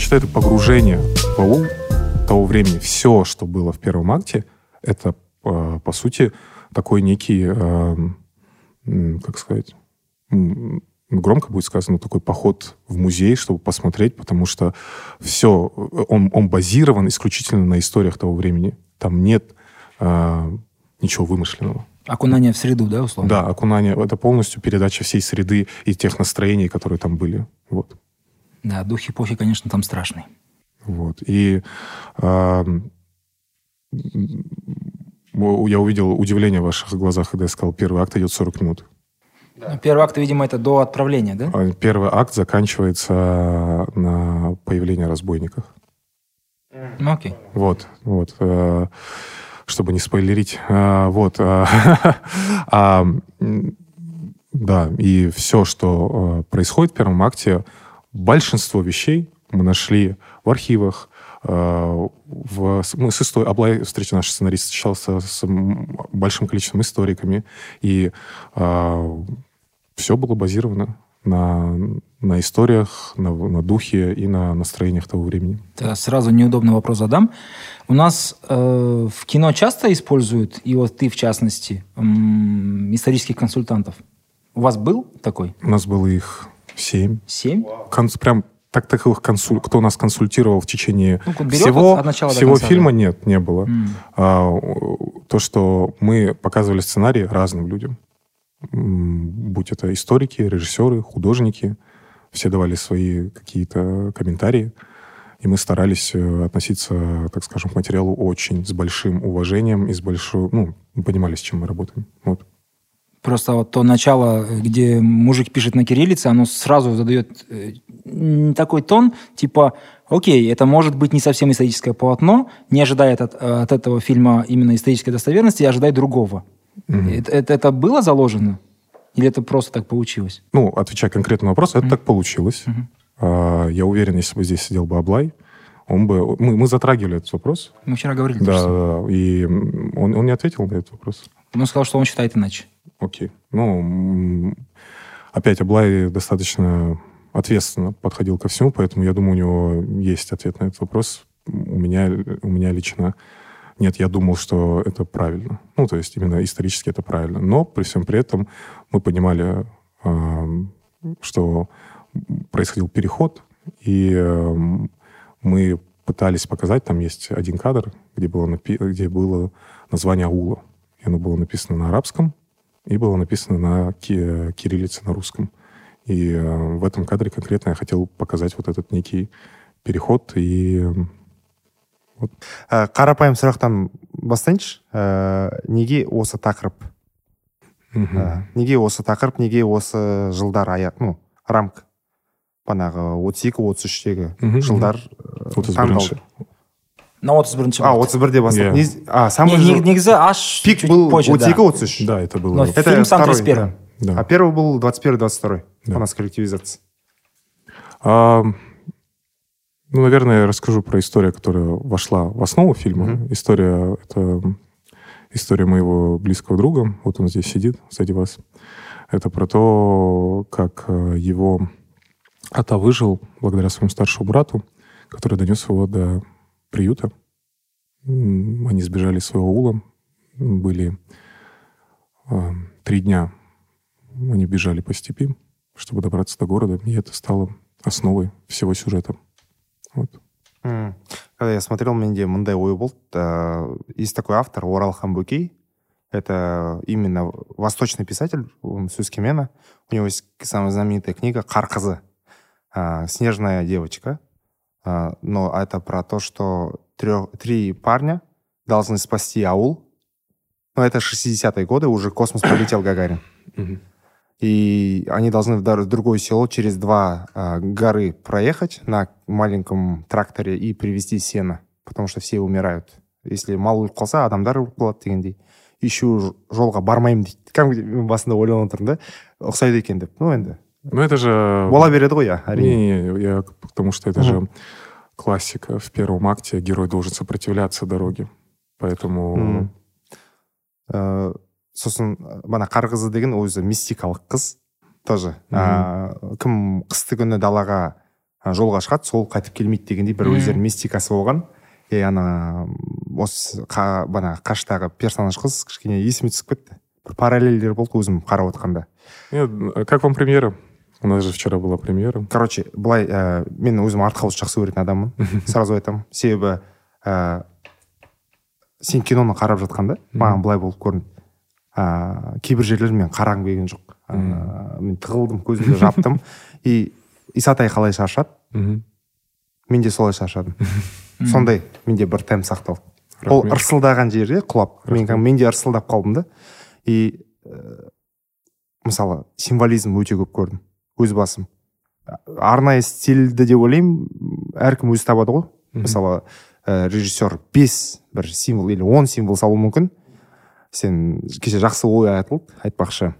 Я считаю, это погружение в аул того времени. Все, что было в первом акте, это, э, по сути, такой некий, э, как сказать, громко будет сказано, такой поход в музей, чтобы посмотреть, потому что все, он, он базирован исключительно на историях того времени. Там нет э, ничего вымышленного. Окунание в среду, да, условно? Да, окунание. Это полностью передача всей среды и тех настроений, которые там были. Вот. Да, дух эпохи, конечно, там страшный. Вот. И э, я увидел удивление в ваших глазах, когда я сказал, первый акт идет 40 минут. Да. Ну, первый акт, видимо, это до отправления, да? А, первый акт заканчивается на появление разбойников. Ну, окей. Вот, вот. Э, чтобы не спойлерить. Э, вот. Э, да, и все, что происходит в первом акте, большинство вещей мы нашли в архивах, в, мы с историей, Аблай, встреча наш сценарист, встречался с большим количеством историками, и все было базировано на, на историях, на, на духе и на настроениях того времени. Да, сразу неудобный вопрос задам. У нас э, в кино часто используют, и вот ты в частности, э, исторических консультантов. У вас был такой? У нас было их семь. Семь? Кон, прям так таковых консуль, кто нас консультировал в течение ну, всего, от начала всего конца, фильма, да? нет, не было. Mm. А, то, что мы показывали сценарий разным людям будь это историки, режиссеры, художники, все давали свои какие-то комментарии, и мы старались э, относиться, так скажем, к материалу очень с большим уважением и с большой, ну, мы понимали, с чем мы работаем. Вот. Просто вот то начало, где мужик пишет на кириллице, оно сразу задает э, такой тон, типа, окей, это может быть не совсем историческое полотно, не ожидая от, от этого фильма именно исторической достоверности, а ожидая другого. Угу. Это, это, это было заложено? Или это просто так получилось? Ну, отвечая конкретно на вопрос, это угу. так получилось. Угу. А, я уверен, если бы здесь сидел бы Аблай, он бы... Мы, мы затрагивали этот вопрос. Мы вчера говорили. Да, да, и он, он не ответил на этот вопрос. Он сказал, что он считает иначе. Окей. Ну, опять Аблай достаточно ответственно подходил ко всему, поэтому я думаю, у него есть ответ на этот вопрос. У меня, у меня лично нет, я думал, что это правильно. Ну, то есть именно исторически это правильно. Но при всем при этом мы понимали, что происходил переход, и мы пытались показать, там есть один кадр, где было, где было название аула. И оно было написано на арабском, и было написано на ки- кириллице, на русском. И в этом кадре конкретно я хотел показать вот этот некий переход и вот. ә, қарапайым сұрақтан бастайыншы ә, неге осы тақырып ә, неге осы тақырып неге осы жылдар аяқ ну рамка банағы отыз екі отыз үштегі жылдар отыз бірінші на отыз бірінші а отыз бірде бастап yeah. а самый не, негізі аш пик был отыз екі отыз үш да это было это фильм сам тридцать первый а первый был двадцать первый двадцать второй у нас коллективизация ну, наверное, я расскажу про историю, которая вошла в основу фильма. Mm-hmm. История это история моего близкого друга. Вот он здесь сидит сзади вас. Это про то, как э, его ата выжил благодаря своему старшему брату, который донес его до приюта. Они сбежали из своего ула. Были э, три дня. Они бежали по степи, чтобы добраться до города. И это стало основой всего сюжета. Вот. Когда я смотрел, менде мындай ой. Э, есть такой автор, Оралхан Букей. Это именно восточный писатель, он с Юскимена. У него есть самая знаменитая книга «Карказы». Э, снежная девочка. Э, но это про то, что трех, три парня должны спасти аул. Но это 60-е годы, уже космос полетел Гагарин. Mm-hmm и они должны в другое село через два э, горы проехать на маленьком тракторе и привезти сено, потому что все умирают. Если мал өліп қалса адамдар өліп қалады дегендей еще жолға бармаймын дейді кәдімгідей мен басында ойланып отырмын да ұқсайды екен деп ну енді ну это же бола береді ғой иә әрине не, я потому что это же классика в первом акте. Герой должен сопротивляться дороге. Поэтому сосын бана қар қызы деген өзі мистикалық қыз тоже. Ә, кім қысты күні далаға жолға шығады сол қайтып келмейді дегендей бір өздерінің мистикасы болған. И ана осы қа, бана қаштағы персонаж қыз кішкене есіме түсіп кетті. Бір параллельдер болды өзім қарап отқанда. А как вам премьера? У нас же вчера была премьера. короче былай ә, мен өзім артхаус жақсы көретін адаммын сразу айтамын себебі ә, сен киноны қарап жатқанда маған былай болып көрінді ә, кейбір жерлер мен қарағым келген жоқ. Ә, мен тығылдым көзімді жаптым. И исатай қалай шаршады? Мен де солай шаршадым. Сондай менде бір тәм сақталды ол ырсылдаған жерде құлап. Мен, мен де ырсылдап қалдым да. И ә, мысалы символизм өте көп көрдім. Өз басым. Арнайы стильді деп ойлаймын. Әркім өзі табады ғой. Мысалы ә, режиссер бес бір символ или он символ салуы мүмкін. Сен кеше жақсы ой айтылды айтпақшы.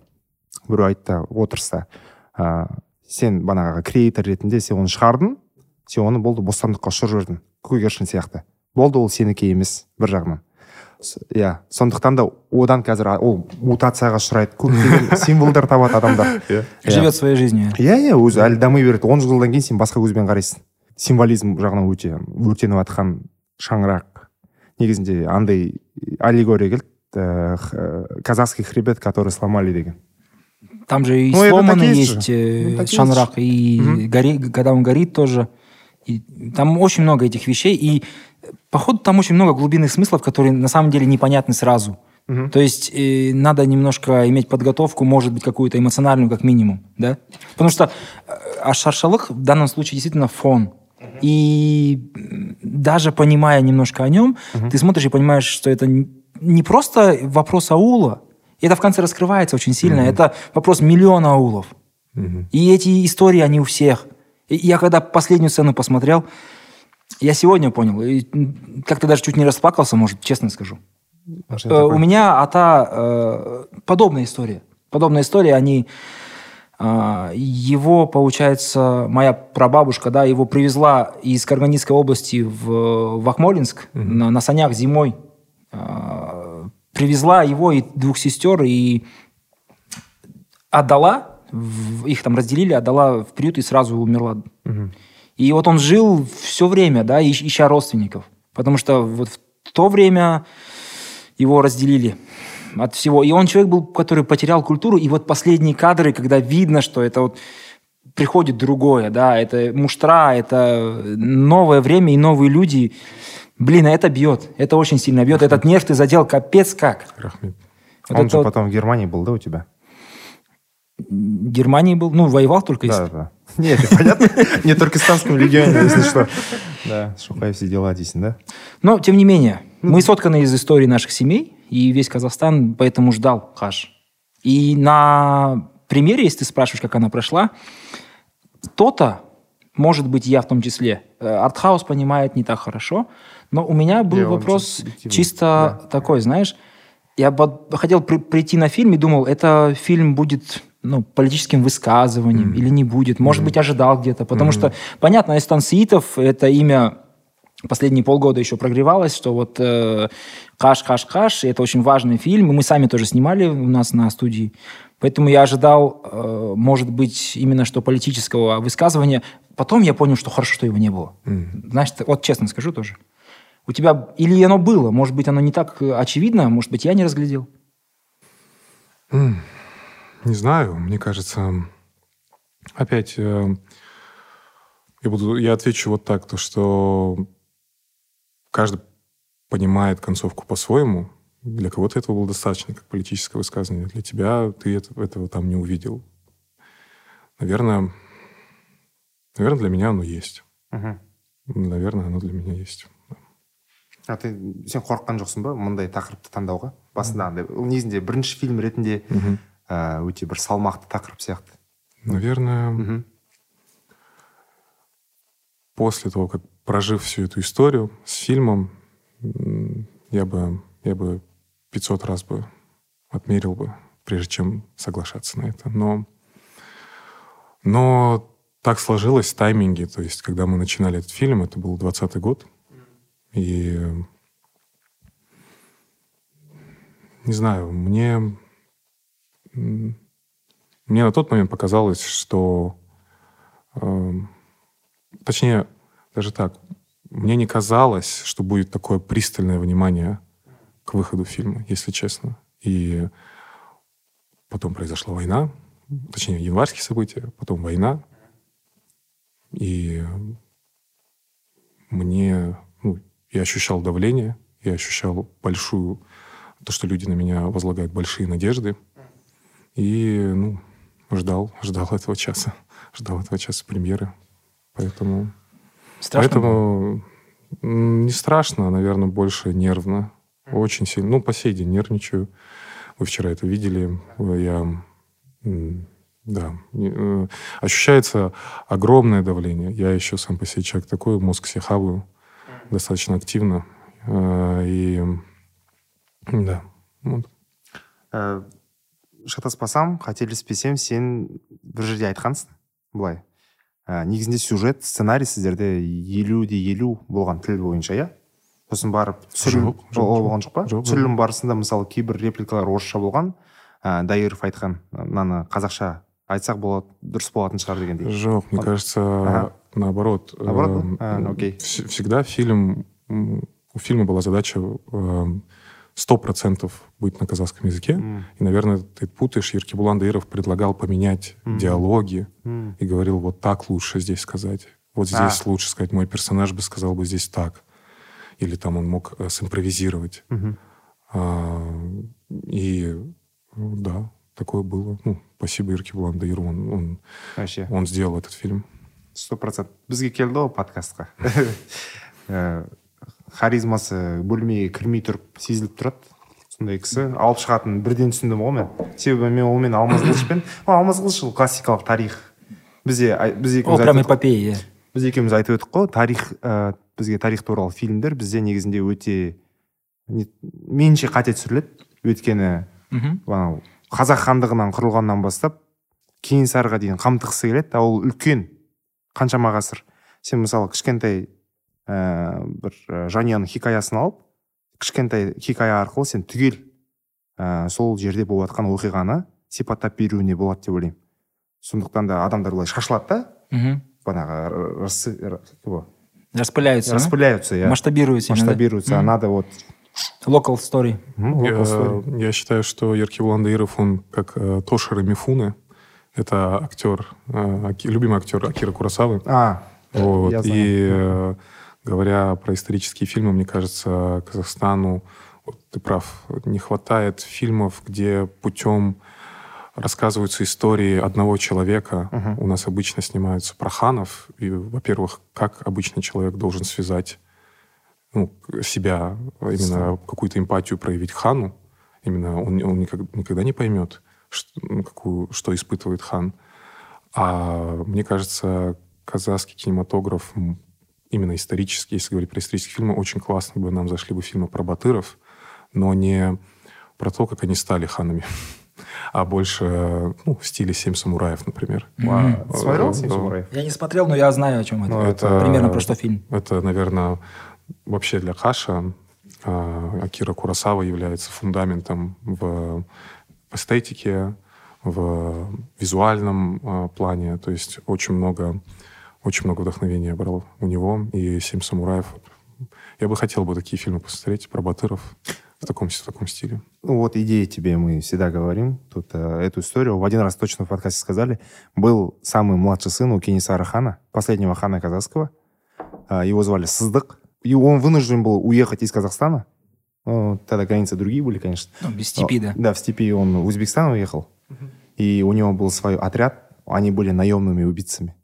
Біреу айтты отырыста ә, сен бағанағы креатор ретінде сен оны шығардың сен оны болды бостандыққа ұшырып жібердің. Көгершін сияқты. Болды ол сенікі емес бір жағынан. Иә сондықтан да одан қазір ол мутацияға ұшырайды. Көптеген символдар табады адамдар. Иә. Иә. Живет своей жизнью. иә иә өзі әлі дами береді. Он жылдан кейін сен басқа көзбен қарайсың. Символизм жағынан өте өртеніп жатқан шаңырақ. Негізінде андай аллегория келді. Ә, х- казахский хребет который сломали деген. Там же и Ну, такие есть э, Ну, шанрак, и гори- когда он горит тоже. И там очень много этих вещей. И, э, походу, там очень много глубинных смыслов, которые на самом деле непонятны сразу. Мгм. То есть э, надо немножко иметь подготовку, может быть, какую-то эмоциональную, как минимум, да? Потому что э, а шаршалых в данном случае действительно фон. И м, даже понимая немножко о нем, ты смотришь и понимаешь, что это не просто вопрос аула, и это в конце раскрывается очень сильно, это вопрос миллиона аулов. Мгм. И эти истории, они у всех. И я когда последнюю сцену посмотрел, я сегодня понял, и как-то даже чуть не расплакался, может, честно скажу. А Э? У меня ата э, подобная история. Подобная история, они... а, его, получается, моя прабабушка, да, его привезла из Карганинской области в, в Акмолинск на, на санях зимой. А, привезла его и двух сестер и отдала, в- их там разделили, отдала в приют и сразу умерла. Мгм. И вот он жил все время, да, ищ- ища родственников. Потому что вот в то время его разделили от всего. И он человек был, который потерял культуру. И вот последние кадры, когда видно, что это вот приходит другое, да, это муштра, это новое время и новые люди. Блин, а это бьет. Это очень сильно бьет. Этот нерв ты задел капец как. Рахмет. Вот он же вот потом в Германии был, да, у тебя? в Германии был, ну, воевал только из... Да, да. Нет, понятно. Не только в Станском регионе, если что. Да, Шухай все дела дейсің, да? Но, тем не менее, мы сотканы из истории наших семей, и весь Казахстан поэтому ждал Хаш. И на примере, если ты спрашиваешь, как она прошла, кто-то, может быть, я в том числе, э, артхаус понимает не так хорошо, но у меня был он вопрос чисто такой, знаешь, я хотел при- прийти на фильм и думал, это фильм будет ну, политическим высказыванием или не будет. Может быть, ожидал где-то. Потому что, понятно, Эстан Сиитов, это имя последние полгода еще прогревалось, что вот э, Каш, Каш, Каш, это очень важный фильм, и мы сами тоже снимали у нас на студии. Поэтому я ожидал, э, может быть, именно что политического высказывания. Потом я понял, что хорошо, что его не было. Знаешь, т- вот честно скажу тоже. У тебя или оно было, может быть, оно не так э, очевидно, может быть, я не разглядел Не знаю, мне кажется, опять э, я буду, я отвечу вот так, то что каждый понимает концовку по-своему. Для кого-то этого было достаточно, как политическое высказывание. Для тебя ты это- этого там не увидел. Наверное, наверное, для меня оно есть. Мгм. Наверное, оно для меня есть. а ты сен қорыққан жоқсың ба мындай тақырыпты таңдауға басында андай ол негізінде бірінші фильм ретінде Мгм. өте бір салмақты тақырып сияқты Наверное, Мгм. после того, как прожив всю эту историю с фильмом, я бы, я бы 500 раз бы отмерил бы, прежде чем соглашаться на это. Но, но так сложилось тайминги. То есть, когда мы начинали этот фильм, это был 20 год. И не знаю, мне, мне на тот момент показалось, что эм, точнее, даже так, мне не казалось, что будет такое пристальное внимание к выходу фильма, если честно. И потом произошла война, точнее, январские события, потом война. И мне, ну, я ощущал давление, я ощущал большую, то, что люди на меня возлагают большие надежды. И, ну, ждал, ждал этого часа, ждал этого часа премьеры. Поэтому... Страшно Поэтому не страшно, наверное, больше нервно. Очень сильно. Ну, по сей день нервничаю. Вы вчера это видели. Я... Да. Э, ощущается огромное давление. Я еще сам по себе человек такой, мозг себе хаваю достаточно активно. Э, и да. Вот. Э, шатаспасам қателеспесем сен бір жерде айтқансың былай ә, негізінде сюжет сценарий сіздерде елу де елу болған тіл бойынша иә сосын барып түсірілім ол болған жоқ па жоқ, түсірілім барысында мысалы кейбір репликалар орысша болған ә, дайыров айтқан мынаны қазақша айтсақ болады дұрыс болатын шығар дегендей Жоқ, мне кажется, Ага. наоборот. Наоборот? А, ну, окей. вс- Всегда фильм, у фильма была задача эм, сто процентов быть на казахском языке. М, И, наверное, ты путаешь. Еркебулан Даиров предлагал поменять Мгм. диалоги м, и говорил, вот так лучше здесь сказать. Вот А. здесь лучше сказать. Мой персонаж бы сказал бы здесь так. Или там он мог э, симпровизировать. мгм. А, и да, такое было. Ну, спасибо Еркебулан Даиру. Он, он, вообще он сделал этот фильм. сто процент бізге келді ғой подкастқа харизмасы бөлмеге кірмей тұрып сезіліп тұрады сондай кісі. Алып шығатынын бірден түсіндім ғой мен. Себебі мен онымен алмаз қылышпен. Алмаз қылыш ол классикалық тарих. Бізде біз екеуміз прям эпопея, иә. біз екеуміз айтып өттік қой тарих ә, бізге тарих туралы фильмдер бізде негізінде өте не- меніңше қате түсіріледі. Өйткені анау қазақ хандығынан құрылғаннан бастап кенесарыға дейін қамтығысы келеді. А ол үлкен қаншама ғасыр. Сен мысалы кішкентай ә, бір ә, жанұяның хикаясын алып кішкентай хикая арқылы сен түгел ә, сол жерде болып жатқан оқиғаны сипаттап беруіне болады деп ойлаймын сондықтан да адамдар былай шашылады да Мгм. бағанағы расы- р- его, Распыляются, да? распыляются иә масштабируются. именно, да? масштабируются а Мгм. надо вот Local story. м, Я, local story. я считаю, что Еркебулан Даиров, он как э, Тоширо Мифуне. Это актер, э, аки- любимый актер Акира Курасавы. а Вот. я знаю. И э, говоря про исторические фильмы, мне кажется, Казахстану, вот ты прав, не хватает фильмов, где путем рассказываются истории одного человека. Мгм. У нас обычно снимаются про ханов. И, во-первых, как обычный человек должен связать ну, себя, именно какую-то эмпатию проявить хану. Именно он, он никак- никогда не поймет, что, ну, какую, что испытывает хан. А мне кажется, казахский кинематограф, именно исторический, если говорить про исторические фильмы, очень классно бы нам зашли бы фильмы про батыров, но не про то, как они стали ханами, а больше ну, в стиле «Семь самураев», например. Мгм. Ты смотрел Э, «Семь э, самураев»? Я не смотрел, но я знаю, о чем это. Ну, это- Примерно про что фильм. Это, наверное, вообще для Хаша а, Акира Курасава является фундаментом в эстетике, в визуальном а, плане. То есть очень много, очень много вдохновения брал у него и «Семь самураев». Я бы хотел бы такие фильмы посмотреть про батыров в таком, в таком стиле. Ну вот идея тебе, мы всегда говорим тут э, эту историю. В один раз точно в подкасте сказали. Был самый младший сын у Кенесара хана, последнего хана казахского. А, Его звали Сыздык. И он вынужден был уехать из Казахстана. Ну, тогда границы другие были, конечно. Ну, без степи, А, да. Да, в степи он в Узбекистан уехал. И у него был свой отряд. Они были наемными убийцами.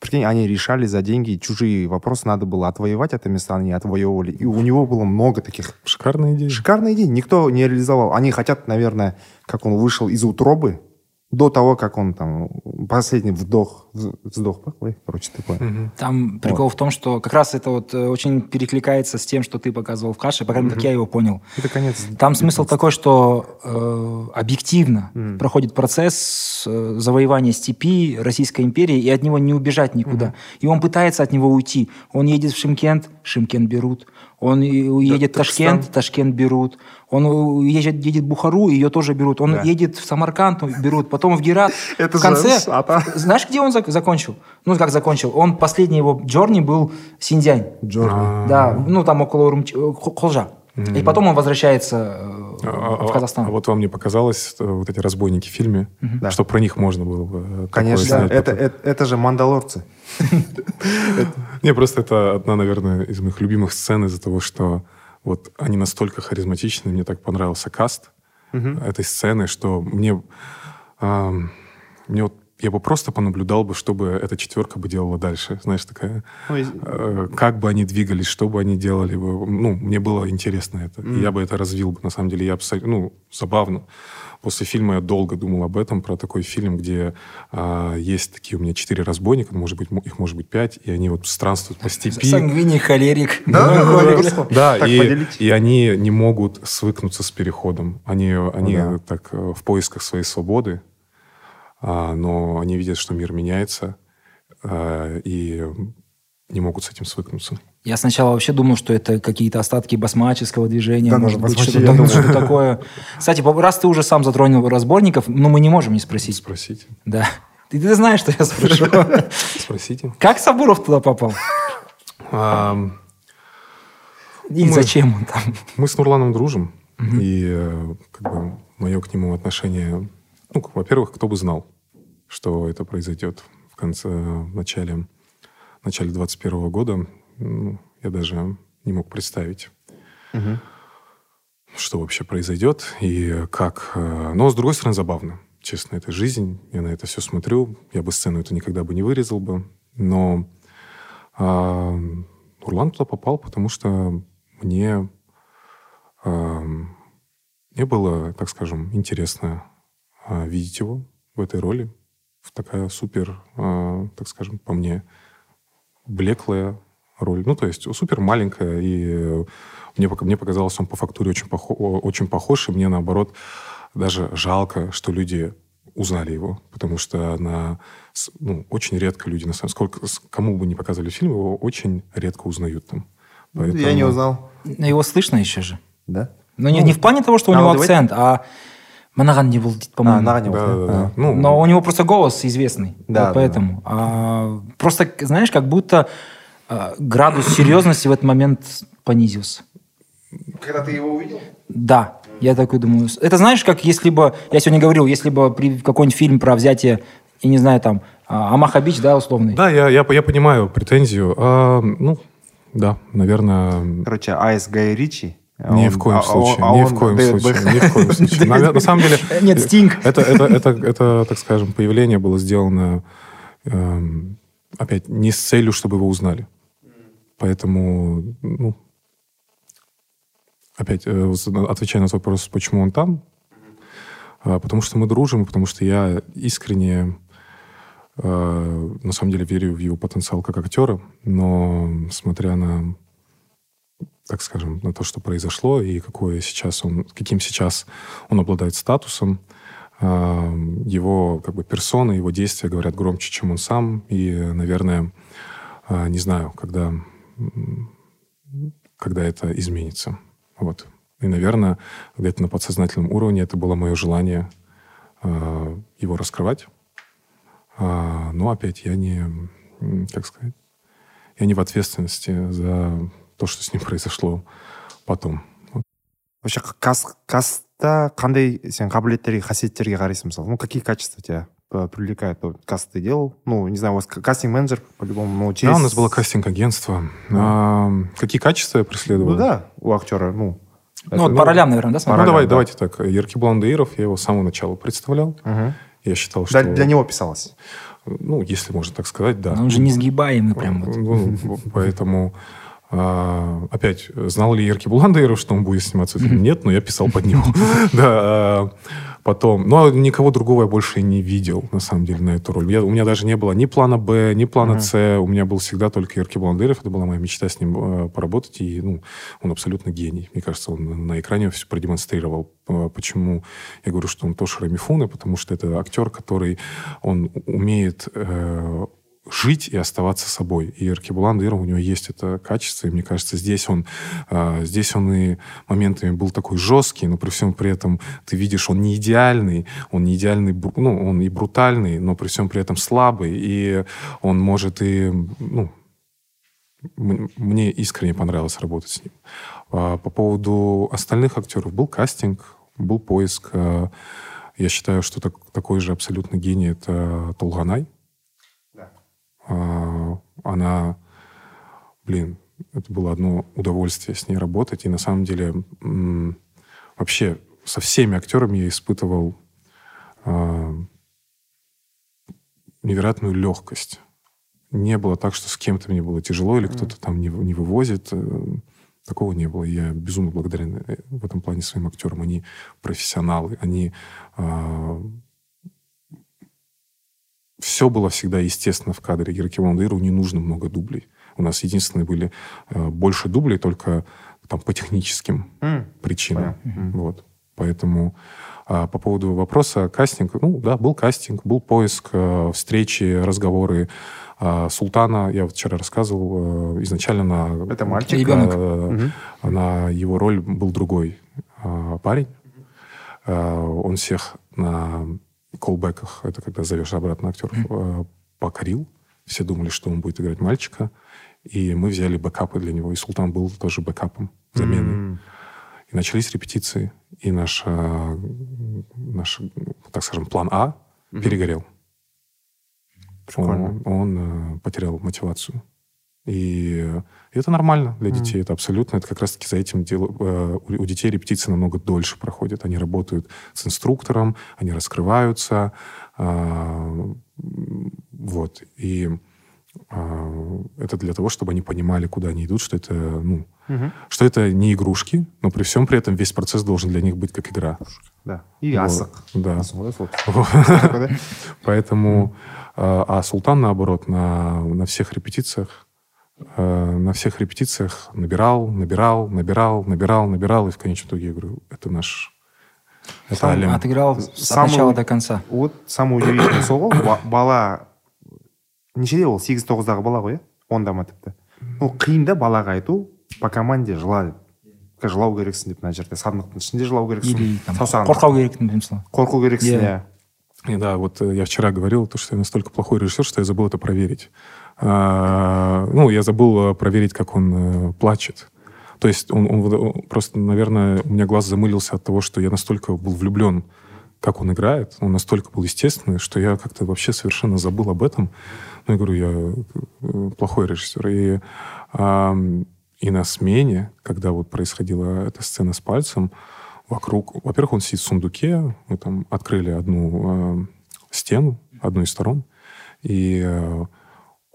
Прикинь, они решали за деньги чужие вопросы. Надо было отвоевать это место, они отвоевывали. И у него было много таких Шикарная идея. Шикарная идея. Никто не реализовал. Они хотят, наверное, как он вышел из утробы, до того, как он там последний вдох, вз- вздох, ой, короче, такое. Мгм. Там прикол в том, что как раз это вот э, очень перекликается с тем, что ты показывал в Хаше, по крайней мере, как я его понял. Это конец. Там смысл такой, что э, объективно Мгм. проходит процесс э, завоевания степи Российской империи, и от него не убежать никуда. И он пытается от него уйти. Он едет в Шимкент, Шимкент берут. Он в Туркестан. Ташкент, Ташкент берут. Он уедет, едет в Бухару, ее тоже берут. Он Да. едет в Самарканд, берут. Потом в Герат. Это в конце, же Ата. Знаешь, где он зак- закончил? Ну, как закончил? Он, последний его джорни был Синьцзянь. Джорни. Да, ну, там около Урумчи, э, Хо- Холжа. И потом он возвращается э, А- в а- Казахстан. А вот вам не показалось, что вот эти разбойники в фильме, Да. что про них можно было бы э, Конечно, это, это же мандалорцы. Не, просто это одна, наверное, из моих любимых сцен из-за того, что вот они настолько харизматичны, мне так понравился каст этой сцены, что мне, ам, мне вот я бы просто понаблюдал бы, чтобы эта четверка бы делала дальше. Знаешь, такая, и- э, как бы они двигались, что бы они делали. бы. Ну, мне было интересно это. И я бы это развил бы, на самом деле. Я абсолютно, ну, забавно. После фильма я долго думал об этом, про такой фильм, где а, есть такие у меня четыре разбойника, ну, может быть, их может быть пять, и они вот странствуют по степи. Сангвиний, холерик. Да, Ну, холерик. Да, Так и, и они не могут свыкнуться с переходом. Они, они да. так э, в поисках своей свободы, а, но они видят, что мир меняется, а, и не могут с этим свыкнуться. Я сначала вообще думал, что это какие-то остатки басмаческого движения, Да, может быть, что-то, думаю. что-то такое. Кстати, раз ты уже сам затронул разборников, ну, мы не можем не спросить. Спросите. Да. Ты, ты знаешь, что я спрошу. Спросите. Как Сабуров туда попал? И Мы- зачем он там? мы с Нурланом дружим, и э, как бы мое к нему отношение... Ну, во-первых, кто бы знал, что это произойдет в конце, в начале, в начале 21 года. Ну, я даже не мог представить, что вообще произойдет и как... э, Но, с другой стороны, забавно. Честно, это жизнь. Я на это все смотрю. Я бы сцену эту никогда бы не вырезал бы. Но а, Нурлан туда попал, потому что мне, а, мне было, так скажем, интересно а, видеть его в этой роли. В такая супер, а, так скажем, по мне, блеклая роль. Ну, то есть супер маленькая, и мне, пока- мне показалось, он по фактуре очень, о- очень похож, и мне, наоборот, даже жалко, что люди узнали его, потому что на, ну, очень редко люди, на самом сколько, кому бы не показали фильм, его очень редко узнают там. Я не Поэтому- узнал. Но Его слышно еще же. Да? Ну, не, не в плане того, что у а него вот давайте- акцент, а Манаган не был, по-моему. А, Наган не был, Да, да, да. Ну, Но у него просто голос известный. Да, вот поэтому. А, просто, знаешь, как будто градус серьезности в этот момент понизился. Когда ты его увидел? Да, я такой думаю. Это знаешь, как если бы, я сегодня говорил, если бы при какой-нибудь фильм про взятие, я не знаю, там, а, Амаха Бич, да, условный. Да, я, я, я понимаю претензию. А, ну, да, наверное, Короче, Айс Гай Ричи. а Ни он- в коем а- а случае, а ни он в коем случае, Бэкхэм. ни в коем случае. На, на самом деле... Нет, Стинг. Это, это, это, это, так скажем, появление было сделано, эм, опять, не с целью, чтобы его узнали. Поэтому, ну, опять, э, отвечая на твой вопрос, почему он там, А, потому что мы дружим, потому что я искренне, э, на самом деле, верю в его потенциал как актера, но смотря на так скажем, на то, что произошло, и какое сейчас он, каким сейчас он обладает статусом. А, Его как бы персона, его действия говорят громче, чем он сам. И, наверное, а, не знаю, когда, когда это изменится. Вот. И, наверное, где-то на подсознательном уровне это было мое желание а, его раскрывать. А, Но опять я не, как сказать, я не в ответственности за то, что с ним произошло потом. Вообще, кас, каста қандай сен қабілеттерге қасиеттерге қарайсың ну какие качества тебя э, привлекают Вот каст ты делал ну не знаю у вас кастинг-менеджер по-любому ну через Да, у нас было кастинг-агентство. А, какие качества я преследовал? ну да у актера ну Ну, вот по ролям, наверное, да, Ну, смотрю? По давай, да. давайте так. Яркий Бландаиров, я его с самого начала представлял. Мгм. Я считал, что... для, для него писалось Ну, если можно так сказать, да. Но Он же несгибаемый прям вот. Ну, поэтому а, опять, знал ли Ерки Буландейров, что он будет сниматься в фильме? Нет, но я писал под него. Да, а, потом... Ну, а никого другого я больше не видел, на самом деле, на эту роль. Я- у меня даже не было ни плана Б, ни плана С. У меня был всегда только Ерки Буландейров. Это была моя мечта с ним э, поработать. И, ну, он абсолютно гений. Мне кажется, он на экране все продемонстрировал. Э, Почему я говорю, что он Тоши Рамифуна? Потому что это актер, который... Он умеет э, жить и оставаться собой. И Эркебулан Дыров, у него есть это качество, и мне кажется, здесь он, э, здесь он и моментами был такой жесткий, но при всем при этом ты видишь, он не идеальный, он не идеальный, ну, он и брутальный, но при всем при этом слабый, и он может и, ну, мне искренне понравилось работать с ним. А по поводу остальных актеров был кастинг, был поиск. А, я считаю, что так, такой же абсолютно гений это Толганай. А, она, блин, это было одно удовольствие с ней работать. И на самом деле вообще со всеми актерами я испытывал невероятную легкость не было так, что с кем-то мне было тяжело или кто-то там не, не вывозит. Э, такого не было. Я безумно благодарен э, в этом плане своим актерам. Они профессионалы. Они... Э, все было всегда естественно в кадре. Геркевану Даиру не нужно много дублей. У нас единственные были э, больше дублей только там по техническим mm. причинам. Mm-hmm. Вот. Поэтому а по поводу вопроса кастинг, ну да, был кастинг, был поиск, э, встречи, разговоры. А Султана, я вот вчера рассказывал, э, изначально на... Это мальчик? Ребенок. Угу. На его роль был другой а, парень. Он всех на колбеках, это когда зовешь обратно актеров, mm покорил. Все думали, что он будет играть мальчика. И мы взяли бэкапы для него. И Султан был тоже бэкапом, заменой. mm И начались репетиции. И наш, наш так скажем, план А mm перегорел. Он, он э, потерял мотивацию. И это нормально для детей, mm. это абсолютно. Это как раз-таки за этим дело, э, у детей репетиции намного дольше проходят. Они работают с инструктором, они раскрываются. А, вот. И а, это для того, чтобы они понимали, куда они идут, что это, ну, угу. что это не игрушки, но при всем при этом весь процесс должен для них быть как игра. Да. И асок. Да. Поэтому а, а Султан, наоборот, на, на всех репетициях на всех репетициях набирал, набирал, набирал, набирал, набирал, и в конечном итоге я говорю, это наш... Это Сам Алим. отыграл самый, от начала до конца. Вот самый удивительный сол ғой бала нешеде ол сегіз тоғыздағы бала ғой иә онда ма тіпті ол қиын да балаға айту по команде жыла деп жылау керексің деп мына жерде сандықтың ішінде жылау керексің қорқау керексің мысалы қорқу керексің иә И да, вот э, я вчера говорил, то, что я настолько плохой режиссер, что я забыл это проверить. А, ну, я забыл э, проверить, как он э, плачет. То есть он, он просто, наверное, у меня глаз замылился от того, что я настолько был влюблен, как он играет. Он настолько был естественный, что я как-то вообще совершенно забыл об этом. Ну, я говорю, я плохой режиссер. И, а, и на смене, когда вот происходила эта сцена с пальцем, вокруг... Во-первых, он сидит в сундуке, мы там открыли одну э, стену, одну из сторон, и э,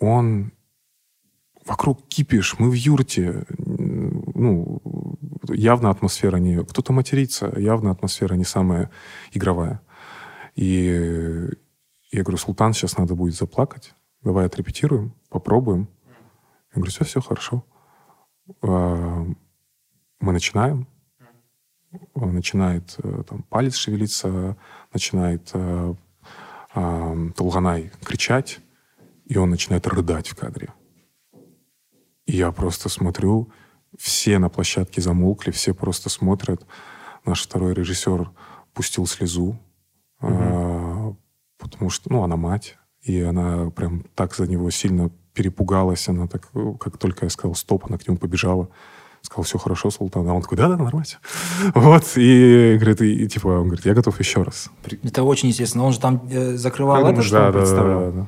он... Вокруг кипиш, мы в юрте, ну, явно атмосфера не... Кто-то матерится, явно атмосфера не самая игровая. И я говорю, Султан, сейчас надо будет заплакать, давай отрепетируем, попробуем. Я говорю, все, все хорошо. Э, мы начинаем, начинает э, там, палец шевелиться, начинает э, э, Толганай кричать, и он начинает рыдать в кадре. И я просто смотрю, все на площадке замолкли, все просто смотрят. Наш второй режиссер пустил слезу, угу. потому что, ну, она мать, и она прям так за него сильно перепугалась, она так, как только я сказал стоп, она к нему побежала сказал, все хорошо, Султан. А он такой, да-да, нормально. Вот, и говорит, и, и, типа, он говорит, я готов еще раз. Это очень естественно. Он же там э, закрывал как это, что да, да, Да, да,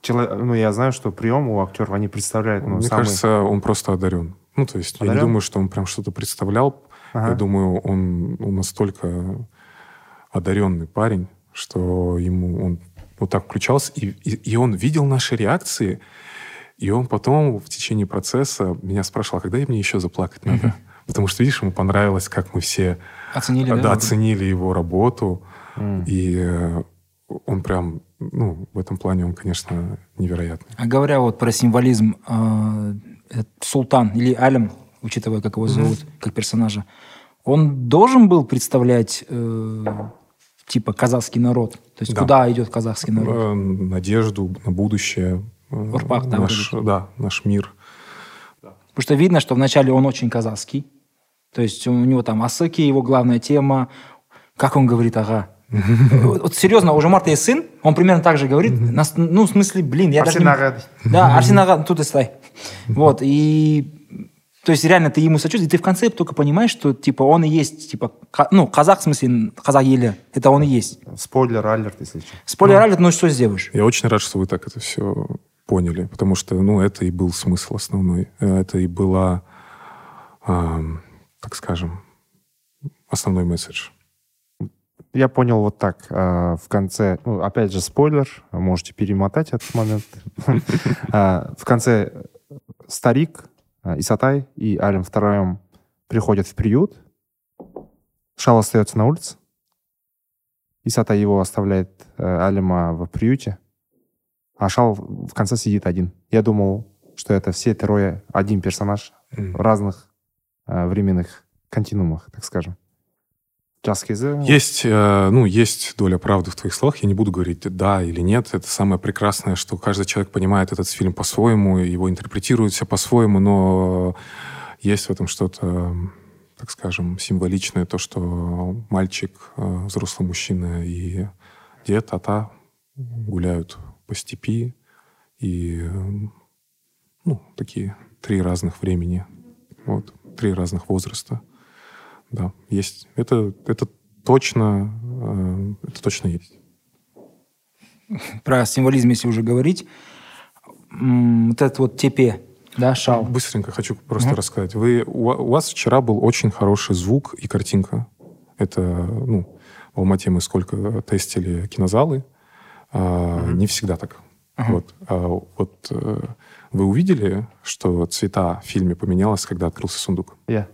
Чело... Ну, я знаю, что прием у актеров, они представляют... Ну, Мне самый... кажется, он просто одарен. Ну, то есть одарен? я не думаю, что он прям что-то представлял. Ага. Я думаю, он, он настолько одаренный парень, что ему он вот так включался, и, и, и он видел наши реакции, и он потом в течение процесса меня спрашивал, а когда мне еще заплакать надо? Потому что, видишь, ему понравилось, как мы все оценили, да, да, оценили его работу. Mm. И э, он прям, ну, в этом плане он, конечно, невероятный. А говоря вот про символизм, э, Султан или Алим, учитывая, как его зовут, mm-hmm. как персонажа, он должен был представлять э, типа казахский народ? То есть да. куда идет казахский народ? Надежду на будущее, Урпак, да, наш, да, наш мир. Потому что видно, что вначале он очень казахский. То есть у него там Асыки, его главная тема. Как он говорит, ага. Вот, серьезно, уже Марта есть сын, он примерно так же говорит. Нас- ну, в смысле, блин, я даже... Не-. Да, Арсен ага, тут и стай. Вот, и... То есть реально ты ему сочувствуешь, и ты в конце только понимаешь, что типа он и есть, типа, ну, казах, в смысле, казах еле, это он и есть. Спойлер, алерт, если что. Спойлер алерт, ну что сделаешь? Я очень рад, что вы так это все поняли, потому что, ну, это и был смысл основной. Э, Это и была, ам, так скажем, основной месседж. Я понял вот так. а, В конце, ну, опять же, спойлер, можете перемотать этот момент. А, В конце старик, а, Исатай и Алим втроем приходят в приют. Шал остается на улице. Исатай его оставляет э, Алима в приюте. А Шал в конце сидит один. Я думал, что это все трое один персонаж в разных э, временных континуумах, так скажем. Есть, э, ну, есть доля правды в твоих словах. Я не буду говорить да или нет. Это самое прекрасное, что каждый человек понимает этот фильм по-своему, его интерпретирует все по-своему, но есть в этом что-то, так скажем, символичное, то, что мальчик, э, взрослый мужчина и дед, ата гуляют по степи, и, ну, такие три разных времени, вот, три разных возраста. Да, есть. Это, это точно, э, это точно есть. Про символизм, если уже говорить, вот этот вот тепе, да, шал. Быстренько хочу просто рассказать. Вы, у, ва- у вас вчера был очень хороший звук и картинка. Это, ну, в Алмате мы сколько тестили кинозалы, а, не всегда так. Вот, А вот э, вы увидели, что цвета в фильме поменялось, когда открылся сундук? Я.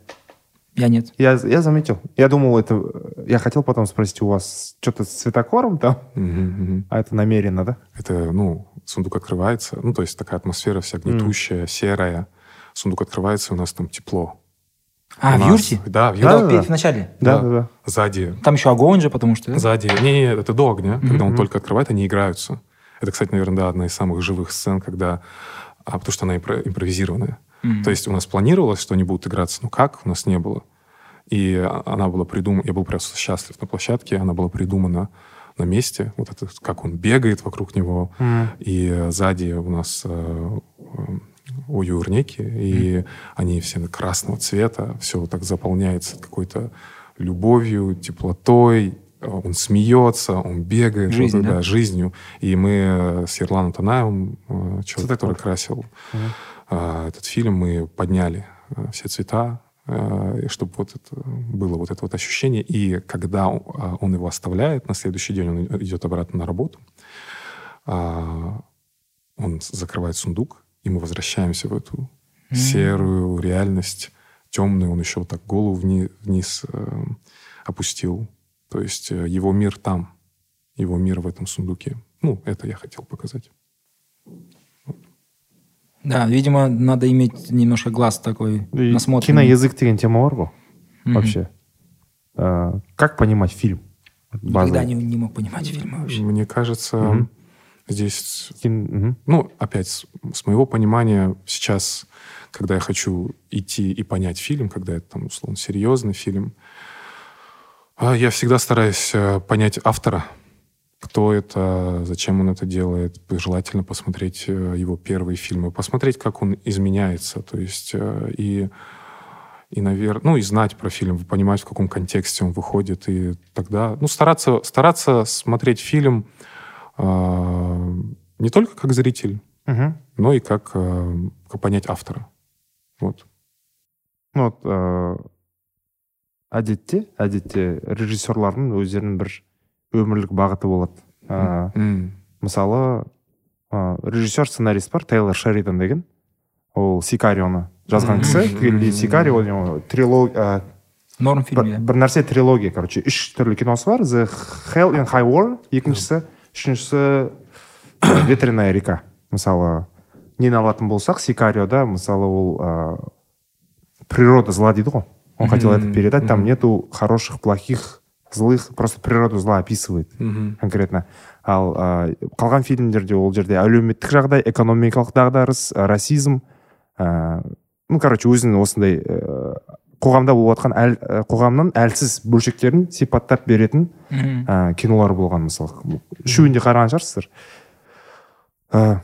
Я нет. Я, я заметил. Я думал, это... Я хотел потом спросить, у вас что-то с цветокором там? Мгм, мгм. А это намеренно, да? Это, ну, сундук открывается, ну, то есть такая атмосфера вся гнетущая, серая. Сундук открывается, и у нас там тепло. А, У в нас- юрте? Да, в юрте. дал перед в начале. Да, Да. да, да. Сзади Там еще огонь же, потому что... да? Сзади. Не-не, это до огня. Когда он только открывает, они играются. Это, кстати, наверное, да, одна из самых живых сцен, когда... А, потому что она импро- импровизированная. То есть у нас планировалось, что они будут играться, но как, у нас не было. И она была придумана... Я был просто счастлив на площадке. Она была придумана на месте. Вот это, как он бегает вокруг него. И э, сзади у нас э, э, уюрники, и они все красного цвета. Все вот так заполняется какой-то любовью, теплотой, э, он смеется, он бегает, Жизнь, вот, да? да, жизнью. И мы э, с Ерланом Танаевым, человек, который красил э, этот фильм, мы подняли э, все цвета, э, чтобы вот это было вот это вот ощущение. И когда он, а, он его оставляет, на следующий день он идет обратно на работу, а, он закрывает сундук, и мы возвращаемся в эту серую реальность, темную. Он еще вот так голову вни- вниз э, опустил. То есть э, его мир там, его мир в этом сундуке. Ну, это я хотел показать. Да, видимо, надо иметь немножко глаз такой насмотренный. киноязык деген тема ғой вообще Э, как понимать фильм Никогда Базовый. не, не мог понимать фильмы вообще. Мне кажется, здесь Кин-. Ну, опять, с, с моего понимания, сейчас, когда я хочу идти и понять фильм, когда это, там, условно, серьезный фильм, а, я всегда стараюсь э, понять автора, кто это, зачем он это делает. Желательно посмотреть э, его первые фильмы, посмотреть, как он изменяется. То есть э, и, и наверное, ну, и знать про фильм, понимать, в каком контексте он выходит. И тогда, ну, стараться, стараться смотреть фильм э, не только как зритель, Мгм. но и как, э, как понять автора. Вот. ну вот э, әдетте әдетте режиссерлардың өздерінің бір өмірлік бағыты болады. М. мысалы э, режиссер сценарист бар тейлор шеридан деген. Ол сикарионы жазған кісі. Сикарио трилогия Норм фильм, бір, бір нәрсе трилогия короче. Үш түрлі киносы бар. The hell in high war екіншісі. Үшіншісі ветреная река. Мысалы нені алатын болсақ сикариода мысалы ол ә, природа зла дейді ғой. Он хотел это передать. Там нету хороших плохих злых просто природу зла описывает Мгм. конкретно. Ал ә, қалған фильмдерде ол жерде әлеуметтік жағдай экономикалық дағдарыс ә, расизм ә, ну короче өзінің осындай ә, қоғамда болып жатқан әл, ә, қоғамның әлсіз бөлшектерін сипаттап беретін ә, кинолар болған мысалы үшеуін де қараған шығарсыздар. Ә,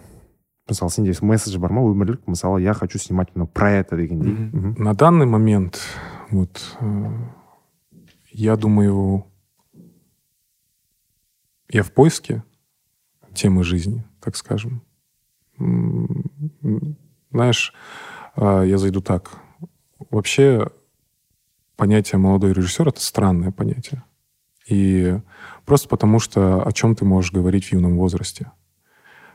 мысалы сенде месседж бар ма? өмірлік? мысалы я хочу снимать ну, про это дегендей. На данный момент, вот, э, я думаю, я в поиске темы жизни, так скажем. Знаешь, э, я зайду так. Вообще, понятие молодой режиссер — это странное понятие. И просто потому, что о чем ты можешь говорить в юном возрасте.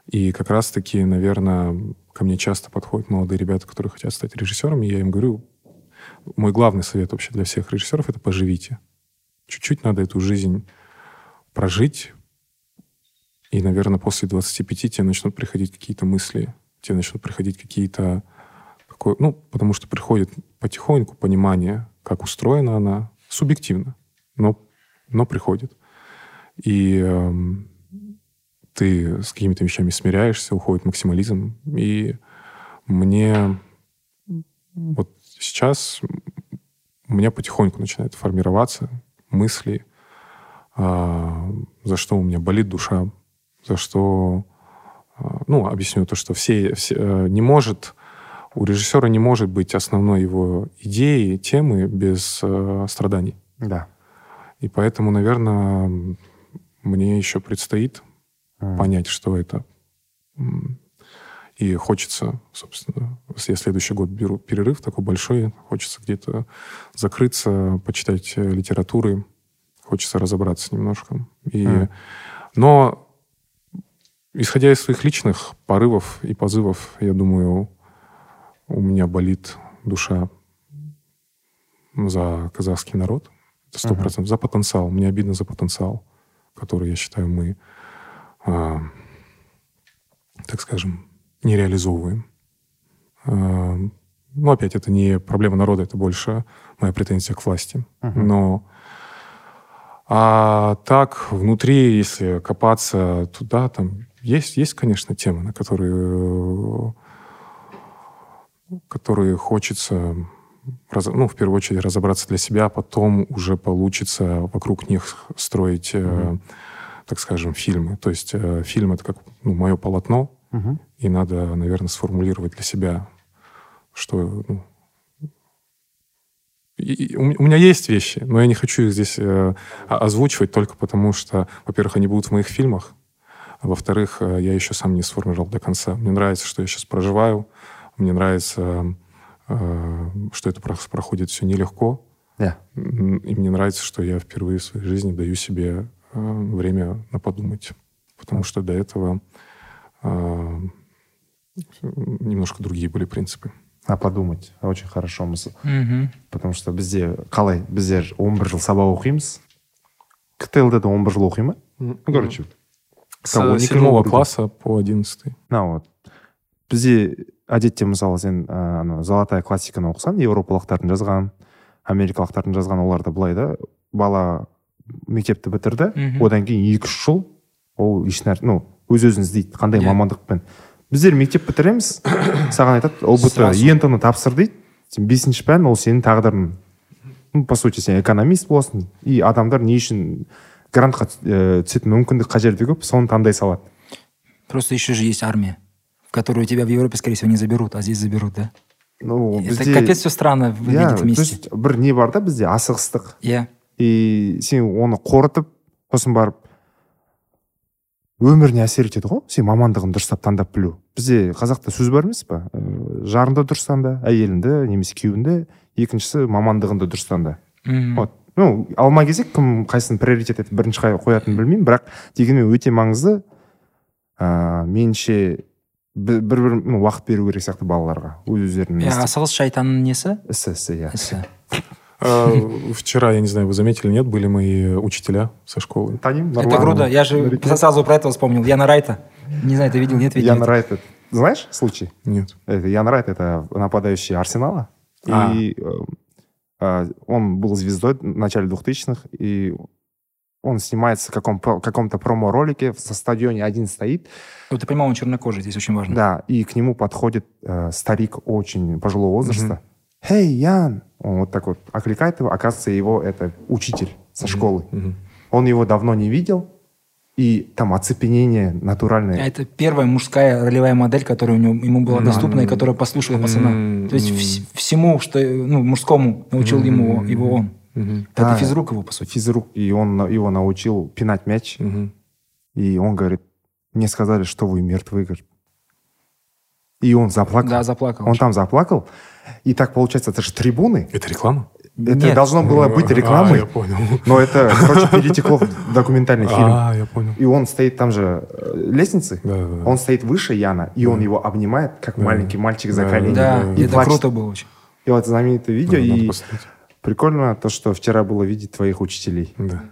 И как раз-таки, наверное, ко мне часто подходят молодые ребята, которые хотят стать режиссерами, и я им говорю, мой главный совет вообще для всех режиссеров — это поживите. Чуть-чуть надо эту жизнь прожить, и, наверное, после 25 тебе начнут приходить какие-то мысли, тебе начнут приходить какие-то... какое- Ну, потому что приходит потихоньку понимание, как устроена она, субъективно, но, но приходит. И эм, ты с какими-то вещами смиряешься, уходит максимализм. И мне вот сейчас у меня потихоньку начинает формироваться мысли, а, за что у меня болит душа, за что, а, ну, объясню то, что все, все, э, не может, у режиссера не может быть основной его идеи, темы без э, страданий. да И поэтому, наверное, мне еще предстоит М. понять, что это. И хочется, собственно, если я следующий год беру перерыв такой большой, хочется где-то закрыться, почитать э, литературы, хочется разобраться немножко. И, Мгм. Но, исходя из своих личных порывов и позывов, я думаю, у меня болит душа за казахский народ. Это сто процентов. За потенциал. Мне обидно за потенциал, который, я считаю, мы, а, так скажем, не реализовываем. А, ну, опять, это не проблема народа, это больше моя претензия к власти. Мгм. Но а так, внутри, если копаться туда, там есть, есть, конечно, темы, на которые, э, которые хочется, ну, в первую очередь, разобраться для себя, а потом уже получится вокруг них строить, э, Мгм. так скажем, фильмы. То есть э, фильм — это как ну, мое полотно, Мгм. и надо, наверное, сформулировать для себя, что ну, и- и у у меня есть вещи, но я не хочу их здесь э, озвучивать только потому, что, во-первых, они будут в моих фильмах, а во-вторых, э, я еще сам не сформулировал до конца. Мне нравится, что я сейчас проживаю, мне нравится, э, что это проходит все нелегко. М, и мне нравится, что я впервые в своей жизни даю себе э, время на подумать, потому что до этого немножко другие были принципы. а подумать очень хорошо мысль. Мгм. потому что бізде қалай біздер 11 жыл сабақ оқимыз ктл да 11 жыл оқи ма ну короче С он седьмого класса по одиннадцатый. на вот. Бізде әдетте мысалы сен ана золотая классиканы оқысаң еуропалықтардың жазған америкалықтардың жазған оларда былай да бала мектепті бітірді. Одан кейін екі үш жыл ол ешнәрсе ну өз өзін іздейді қандай Иә. мамандықпен. Біздер мектеп бітіреміз. Саған айтады ұбт ент ны тапсыр дейді. Сен бесінші пән ол сенің тағдырың. Ну по сути сен экономист боласың. И адамдар не үшін грантқа э, түсетін мүмкіндік қай жерде көп соны таңдай салады. Просто еще же есть армия, в которую тебя в Европе, скорее всего, не заберут, а здесь заберут, да? ну Это бізде капец все странно выглядит иә то вместе. есть бір не бар да бізде асығыстық. Я. и сен оны қорытып сосын барып өміріне әсер етеді ғой. Сен мамандығын дұрыстап таңдап білу. Бізде қазақта сөз бар емес па? Ә, жарыңды дұрыс таңда әйеліңді немесе күйеуіңді екіншісі мамандығыңды дұрыс таңда. Вот. Ну алма кезек кім қайсысын приоритет етіп бірінші қоятынын білмеймін. Бірақ дегенмен өте маңызды ыыы меніңше бір бір ну, уақыт беру керек сияқты балаларға. Өз өздерінің Иә, асығыс шайтанның несі? Ісі ісі иә. Ісі. Вчера, я не знаю, вы заметили, нет, были мои учителя со школы. это круто я же сразу про этого вспомнил Яна Райта не знаю ты видел нет видел Ян Райт, это- знаешь случай? Нет. Это Ян Райт, это нападающий Арсенала. А. И э, э, он был звездой в начале 2000-х, и он снимается в каком, каком-то промо-ролике, со стадионе один стоит. Вот ты понимал, он чернокожий, здесь очень важно. Да, и к нему подходит э, старик очень пожилого возраста. «Хей, Ян!» Он вот так вот окликает его. Оказывается, его это учитель со школы. Он его давно не видел, и там оцепенение натуральное. А это первая мужская ролевая модель, которая у него, ему была доступна и которая послушала пацана. То есть вс- всему, что ну, мужскому научил ему его он. Это Да. физрук его, по сути. Физрук, и он его научил пинать мяч. И он говорит, мне сказали, что вы мертвый, говорит. И он заплакал. Да, заплакал. Он там заплакал. И так получается, это же трибуны. Это реклама? Это Нет. должно было быть А, рекламой. я понял. Но это, короче, перетекло в документальный фильм. А, я понял. И он стоит там же, э, лестницы, Да, да, да. он стоит выше Яна, и он его обнимает, как маленький мальчик за Да, колени. Да, и это плачет. круто было очень. И вот знаменитое видео, Да, и посмотреть. прикольно то, что вчера было видеть твоих учителей. Да.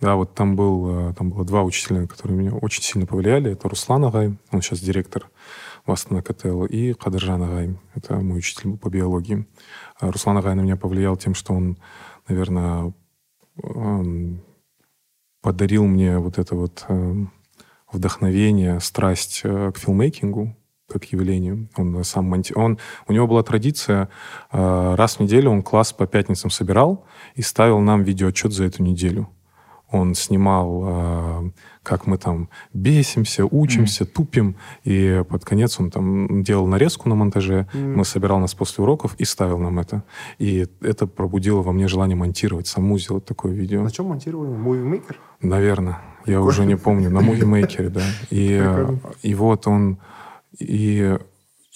Да, вот там, был, э, там было два учителя, которые меня очень сильно повлияли. Это Руслан Агай, он сейчас директор Вастана КТЛ, и Кадыржан Агай, это мой учитель по биологии. А Руслан Агай на меня повлиял тем, что он, наверное, подарил мне вот это вот эм, вдохновение, страсть э, к филмейкингу, как явлению. Он сам монти... он У него была традиция, э, раз в неделю он класс по пятницам собирал и ставил нам видеоотчет за эту неделю. Он снимал, э, как мы там бесимся, учимся, тупим, и под конец он там делал нарезку на монтаже, мы собирал нас после уроков и ставил нам это. И это пробудило во мне желание монтировать, саму сделать такое видео. На чем монтировали? Movie Maker? Наверное. Я уже не помню. На мувимейкере, да. И, и вот он... И,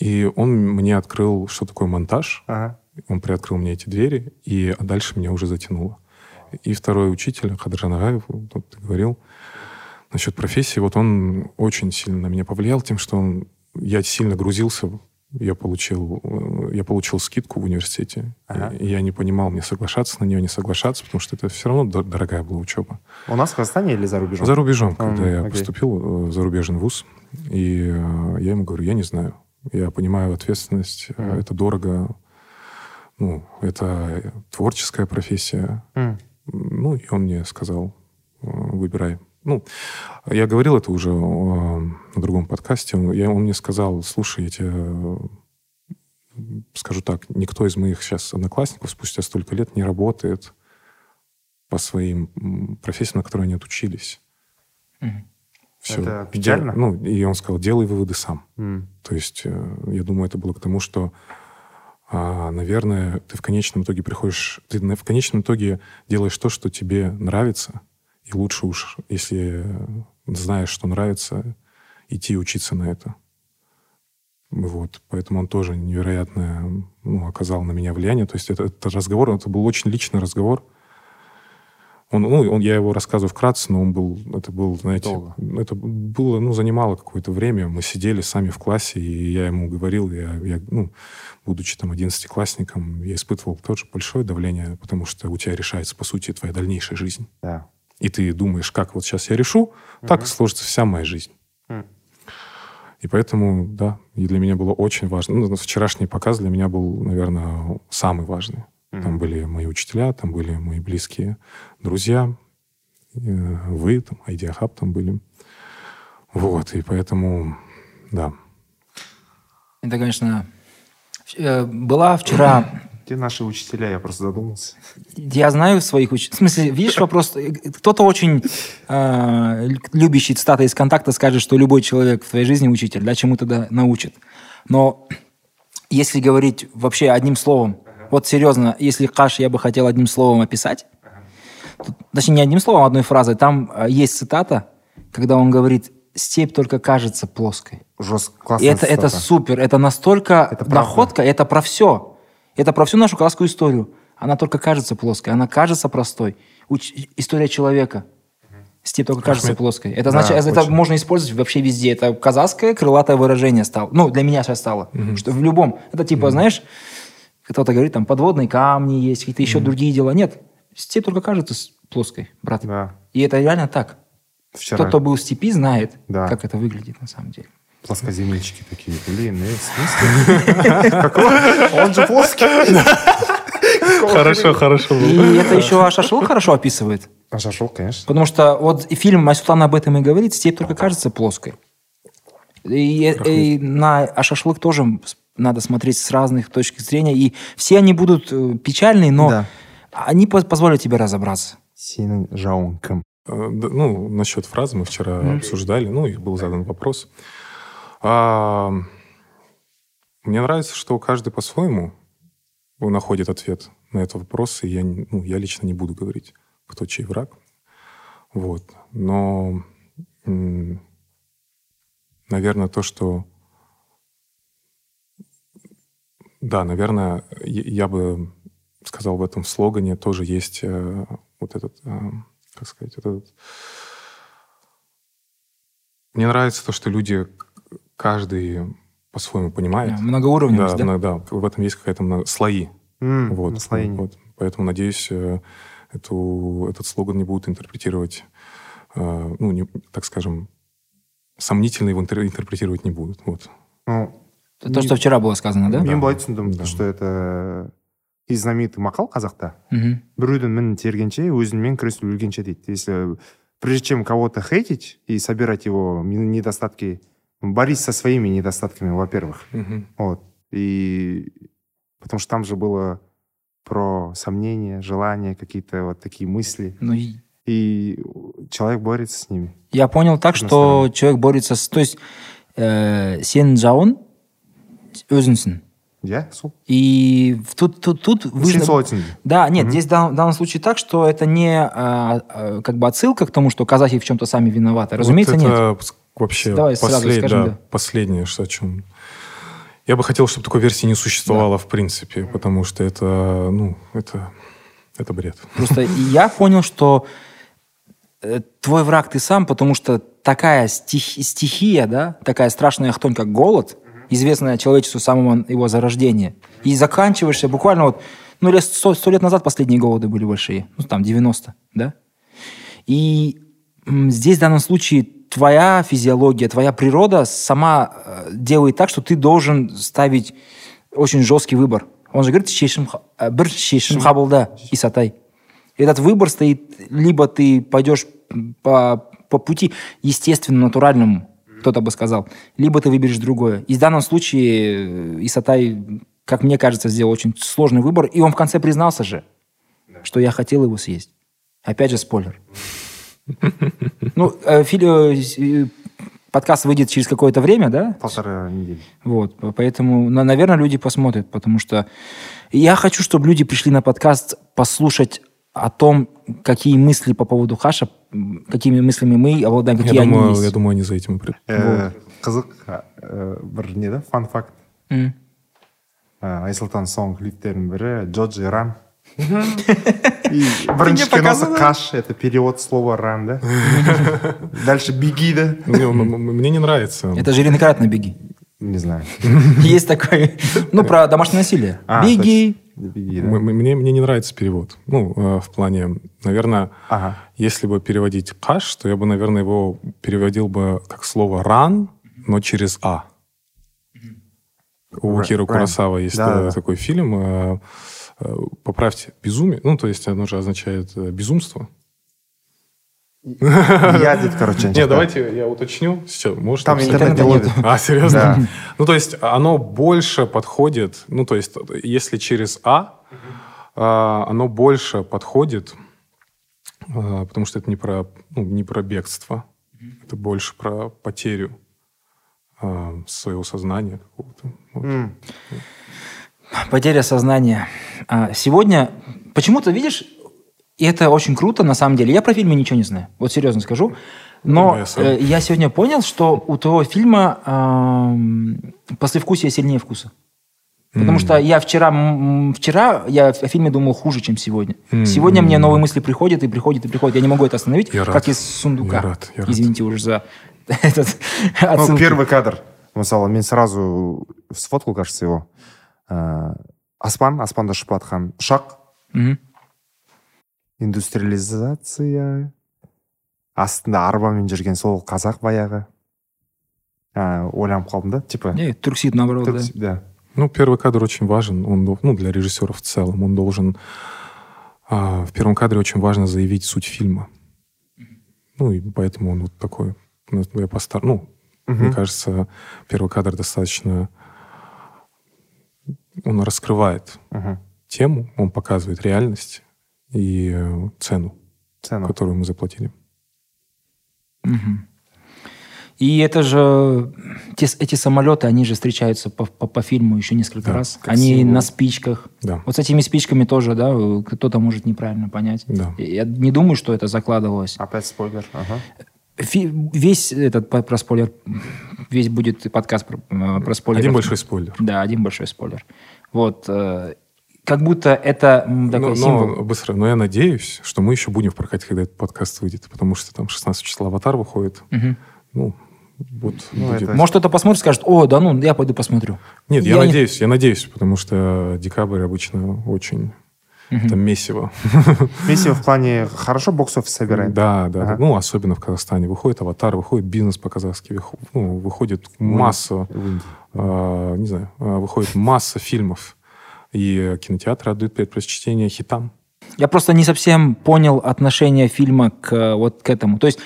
и он мне открыл, что такое монтаж. Ага. Он приоткрыл мне эти двери, и дальше меня уже затянуло. И второй учитель, Хадржан Агаев, вот ты говорил, насчет профессии, вот он очень сильно на меня повлиял тем, что он, я сильно грузился, я получил, э, я получил скидку в университете, Ага. и я не понимал, мне соглашаться на нее, не соглашаться, потому что это все равно дор- дорогая была учеба. У нас в Казахстане или за рубежом? За рубежом, когда М, я окей. поступил э, в зарубежный вуз, и э, я ему говорю, я не знаю, я понимаю ответственность, Мгм. это дорого, ну, это творческая профессия. М. Ну, и он мне сказал, э, выбирай. Ну, я говорил это уже э, на другом подкасте. Он, я, он мне сказал, слушай, я тебе э, скажу так, никто из моих сейчас одноклассников спустя столько лет не работает по своим профессиям, на которые они отучились. Мгм. Всё. Это Дел- печально? Ну, и он сказал, делай выводы сам. М. То есть, я думаю, это было к тому, что, а, наверное, ты в конечном итоге приходишь, ты в конечном итоге делаешь то, что тебе нравится, и лучше уж, если знаешь, что нравится, идти учиться на это. Вот, поэтому он тоже невероятно ну, оказал на меня влияние. То есть это, это разговор, это был очень личный разговор. Он, ну, он, я его рассказываю вкратце, но он был, это был, знаете, Долго. это было, ну, занимало какое-то время. Мы сидели сами в классе, и я ему говорил, я, я, ну, будучи там одиннадцатиклассником, я испытывал тоже большое давление, потому что у тебя решается, по сути, твоя дальнейшая жизнь. Да. И ты думаешь, как вот сейчас я решу, так и сложится вся моя жизнь. М. И поэтому, да, и для меня было очень важно. Ну, вчерашний показ для меня был, наверное, самый важный. Там были мои учителя, там были мои близкие друзья, э, вы, там, Айдиахаб там были. Вот, и поэтому, да. Это, конечно... э, Была вчера... Где наши учителя? Я просто задумался. Я знаю своих учителей. В смысле, видишь, вопрос... э, Кто-то очень э, любящий цитата из контакта скажет, что любой человек в твоей жизни учитель, да, чему тогда научит. Но если говорить вообще одним словом, вот серьезно, если Каш я бы хотел одним словом описать, то- точнее, не одним словом, а одной фразой, там э, есть цитата, когда он говорит, степь только кажется плоской. Жестко, И это, это супер, это настолько Это правда. находка, это про все. Это про всю нашу казахскую историю. Она только кажется плоской, она кажется простой. Уч- история человека. Степь только кажется Ахмед. плоской. Это Да, значит, это очень. можно использовать вообще везде. Это казахское крылатое выражение стало. Ну, для меня сейчас стало. Что в любом. Это типа, знаешь, кто-то говорит, там подводные камни есть, какие-то еще другие дела. Нет, степь только кажется плоской, брат. Да. И это реально так. Вчера Тот, кто был в степи, знает, Да. как это выглядит на самом деле. плоскоземельщики такие. Блин, э, в смысле? Он же плоский. Хорошо, хорошо. И это еще шашлык хорошо описывает. А шашлык, конечно. Потому что вот фильм Майсултан об этом и говорит, степь только кажется плоской. И, и на а шашлык тоже надо смотреть с разных точек зрения. И все они будут э, печальные, но Да. они по- позволят тебе разобраться. Сенің жауың кім? Э, Ну, насчет фразы мы вчера обсуждали, ну, и был задан вопрос. А, мне нравится, что каждый по-своему находит ответ на этот вопрос, и я, ну, я лично не буду говорить, кто чей враг. Вот. Но, наверное, то, что... Да, наверное, я бы сказал, в этом слогане тоже есть э, вот этот, э, как сказать, вот этот... Мне нравится то, что люди, каждый по-своему понимает. Да, многоуровневость, да? да, да, в этом есть какая-то много- слои. М, Вот, наслоение. вот. Поэтому, надеюсь, э, эту, этот слоган не будут интерпретировать, ну, не, так скажем, сомнительно его интер- интерпретировать не будут. Вот. Ну, То, что вчера было сказано, да? мен былай түсіндім Да. что это из знаменитый мақал қазақта Мгм. біреудің мінін тергенше өзіңмен күресіп өлгенше дейді если прежде чем кого-то хейтить и собирать его ми- недостатки борись со своими недостатками во-первых Мгм. вот и потому что там же было про сомнения желания какие-то вот такие мысли Ну, и и человек борется с ними я понял так, С одной что стороны. человек борется с... То есть э, сен жауын өзіңсің. я сол И в- тут, тут, тут сен выжно- солай түсіндің Да, нет, здесь в дан- в данном случае так, что это не а, а, как бы отсылка к тому, что казахи в чем-то сами виноваты. Разумеется, Вот нет. это пс- вообще Давай сразу послед- скажем, да, да. последнее, что о чем... Я бы хотел, чтобы такой версии не существовало в принципе, потому что это, ну, это, это бред. Просто я понял, что э, твой враг ты сам, потому что такая стих- стихия, да, такая страшная хтонь, как голод, известная человечеству с самого его зарождения, и заканчиваешься буквально вот, ну, лет сто, сто лет назад последние голоды были большие, ну, там, 90, да? И м, здесь в данном случае твоя физиология, твоя природа сама э, делает так, что ты должен ставить очень жесткий выбор. Он же говорит, «Шешім ха- э, бір шешім қабылда, Исатай. Этот выбор стоит, либо ты пойдешь по, по пути естественному, натуральному, кто-то бы сказал, либо ты выберешь другое. И в данном случае э, Исатай, как мне кажется, сделал очень сложный выбор, и он в конце признался же, что я хотел его съесть. Опять же спойлер. Ну, э, фи- э, подкаст выйдет через какое-то время, да? полтора недели Вот, по- поэтому, на- наверное, люди посмотрят, потому что я хочу, чтобы люди пришли на подкаст послушать о том, какие мысли по поводу хаша, какими мыслями мы обладаем, какие Я они думаю, есть. я думаю, они за этим и придут. Э, қызық э, бір не да фан факт М. Ә, айсұлтан соңғы клиптерінің бірі джоджи ран и бірінші киносы показывал? каш это перевод слова ран да дальше беги да Не, м- м- Мне не нравится. Это же Ренекратно беги. не знаю Есть такой, ну, про домашнее насилие. А, Беги. беги да Мне, мне не нравится перевод. Ну, э, в плане, наверное, ага если бы переводить каш, то я бы, наверное, его переводил бы как слово ран, но через а. У Ра- Кира. Курасава есть Да, да. такой фильм. э, э, Поправьте, безумие. Ну, то есть оно же означает э, безумство. Я дейді короче Не, давайте я уточню. Сейчас, может, там написать? интернет не Интернета ловит А, серьезно? Ну, то есть оно больше подходит, ну, то есть если через А, а, оно больше подходит, а, потому что это не про, ну, не про бегство, это больше про потерю а, своего сознания какого-то. Вот. Потеря сознания. Сегодня, почему-то, видишь, и это очень круто, на самом деле. Я про фильмы ничего не знаю, вот серьезно скажу. Но Ну, я сам. э, я сегодня понял, что у того фильма эм, послевкусие сильнее вкуса. Потому что я вчера, вчера я о фильме думал хуже, чем сегодня. М. Сегодня мне новые мысли приходят и приходят и приходят. Я не могу это остановить, Я как рад. из сундука. Я рад, я рад. Извините уже за этот ну первый кадр мысалы мен сразу сфоткал кажется его Ә, аспан аспанда ұшып жатқан ұшақ Мгм. Индустриализация. Астында арбамен жүрген сол қазақ баяғы. Ә, ойланып қалдым да типа. Не, Турксид, наоборот, да. Ну, первый кадр очень важен, он, ну, для режиссера в целом, он должен А в первом кадре очень важно заявить суть фильма. Ну, и поэтому он вот такой. Ну, я постар... ну мне кажется, первый кадр достаточно... Он раскрывает тему, он показывает реальность и э, цену, Цену. которую мы заплатили. И это же те, эти самолеты, они же встречаются по, по, по фильму еще несколько Да, раз. как Они символ. на спичках. Да. Вот с этими спичками тоже, да, кто-то может неправильно понять. Да. Я не думаю, что это закладывалось. Опять спойлер. Ага. Фи- весь этот про спойлер, весь будет подкаст про, э, про спойлер. Один большой спойлер. Да, один большой спойлер. Вот. э, Как будто это м, такой но, символ. но быстро. Но я надеюсь, что мы еще будем в прокате, когда этот подкаст выйдет, потому что там 16 числа «Аватар» выходит. Мгм. Ну, вот Ну, будет. это- Может, кто-то посмотрит, скажет, о, да ну, я пойду посмотрю. Нет, я, Я не- надеюсь, я надеюсь, потому что декабрь обычно очень там месиво. Миссия в плане хорошо бокс-офис собирает. Да, да, Ага. да. Ну, особенно в Казахстане. Выходит «Аватар», выходит «Бизнес» по-казахски, ну, выходит масса, а, не знаю, а, выходит масса фильмов. И кинотеатры отдают предпочтение хитам. Я просто не совсем понял отношение фильма к э, вот к этому. То есть,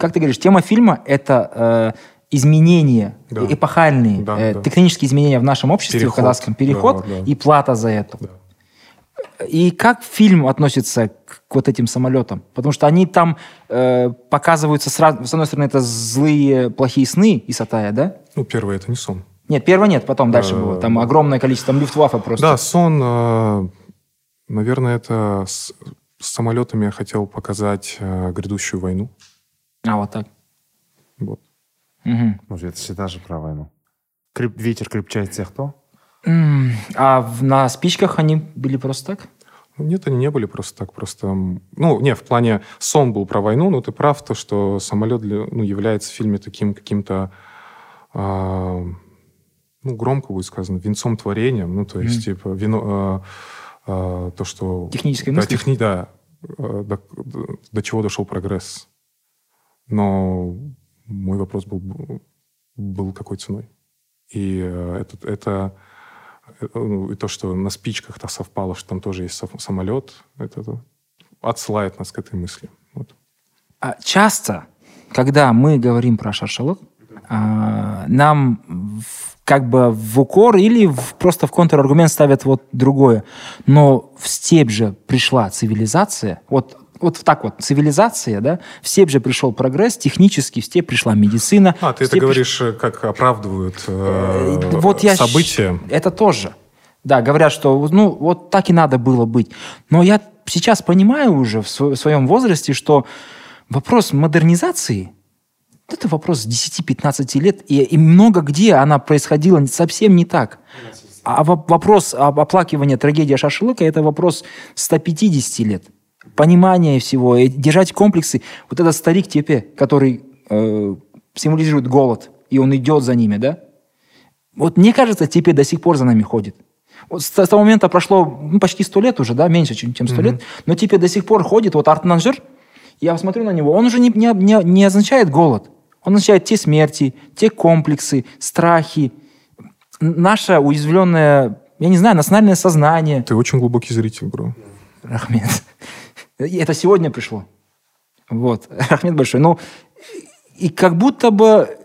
как ты говоришь, тема фильма это э, изменения Да. эпохальные, Да, э, да. тектонические изменения в нашем обществе, Переход. в казахском переход Да, да. и плата за это. И как фильм относится к, к вот этим самолетам? Потому что они там э, показываются сразу. С одной стороны, это злые, плохие сны Исатая, да? Ну, первое — это не сон. Нет, первого нет, потом дальше Э, было. Там огромное количество, там люфтваффе просто. Да, сон, э, наверное, это с, с самолетами я хотел показать э, грядущую войну. А, вот так. Вот. Мгм. Ну, это всегда же про войну. Креп- ветер крепчает всех кто? А на спичках они были просто так? Нет, они не были просто так, просто... Ну, не, в плане сон был про войну, но ты прав, то, что самолет для, ну, является в фильме таким каким-то, а, ну, громко будет сказано, венцом творением, ну, то есть, типа, вино, а, а, то, что... Технической да, мысли? техни- да, а, до, до- чего дошел прогресс. Но мой вопрос был, был какой ценой. И э, это, это э, ну, и то, что на спичках-то совпало, что там тоже есть самолет, это, это отсылает нас к этой мысли. Вот. А часто, когда мы говорим про шаршалот, а, нам в- как бы в укор или в- просто в контраргумент ставят вот другое. Но в степь же пришла цивилизация, вот, вот так вот, цивилизация, да, в степь же пришел прогресс, технически в степь пришла медицина. А, ты это говоришь, э, как оправдывают э, Э, вот я события. Это тоже. Да, говорят, что ну вот так и надо было быть. Но я сейчас понимаю уже в своем возрасте, что вопрос модернизации это вопрос 10-15 лет, и, и много где она происходила совсем не так. А во- вопрос об оплакивании трагедии Шашлыка – это вопрос 150 лет. Понимание всего, и держать комплексы. Вот этот старик Тепе, который э, символизирует голод, и он идет за ними, да? Вот мне кажется, Тепе до сих пор за нами ходит. Вот с, с того момента прошло ну, почти сто лет уже, да, меньше, чем, чем 100 лет, но Тепе до сих пор ходит, вот Артнанжир, я смотрю на него, он уже не, не, не, не означает голод, он означает те смерти, те комплексы, страхи, наше уязвленное, я не знаю, национальное сознание. Ты очень глубокий зритель, бро. Рахмет. Это сегодня пришло. Вот. Рахмет большой. Ну, и как будто бы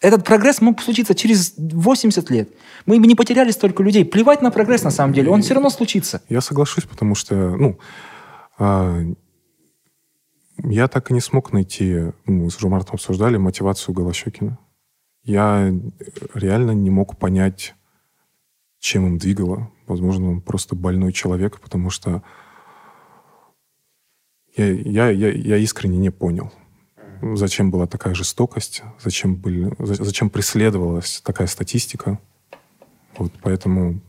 этот прогресс мог случиться через 80 лет. Мы бы не потеряли столько людей. Плевать на прогресс, на самом деле. Он все равно случится. Я соглашусь, потому что, ну, а, я так и не смог найти, ну, мы с Жумартом обсуждали мотивацию Голощекина. Я реально не мог понять, чем им двигало. Возможно, он просто больной человек, потому что я, я, я, я искренне не понял, зачем была такая жестокость, зачем, были, за- зачем преследовалась такая статистика. Вот поэтому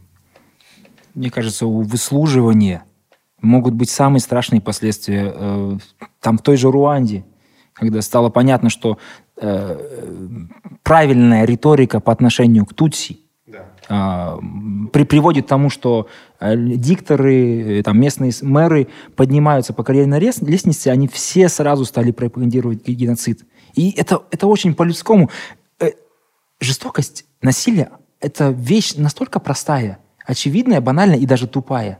Мне кажется, у выслуживания могут быть самые страшные последствия. Э, Там в той же Руанде, когда стало понятно, что э, правильная риторика по отношению к Тутси а, при, приводит к тому, что э, дикторы, там, местные мэры поднимаются по карьерной лес- лестнице, они все сразу стали пропагандировать ге- геноцид. И это, это очень по-людскому. Жестокость, насилие – это вещь настолько простая, очевидная, банальная и даже тупая,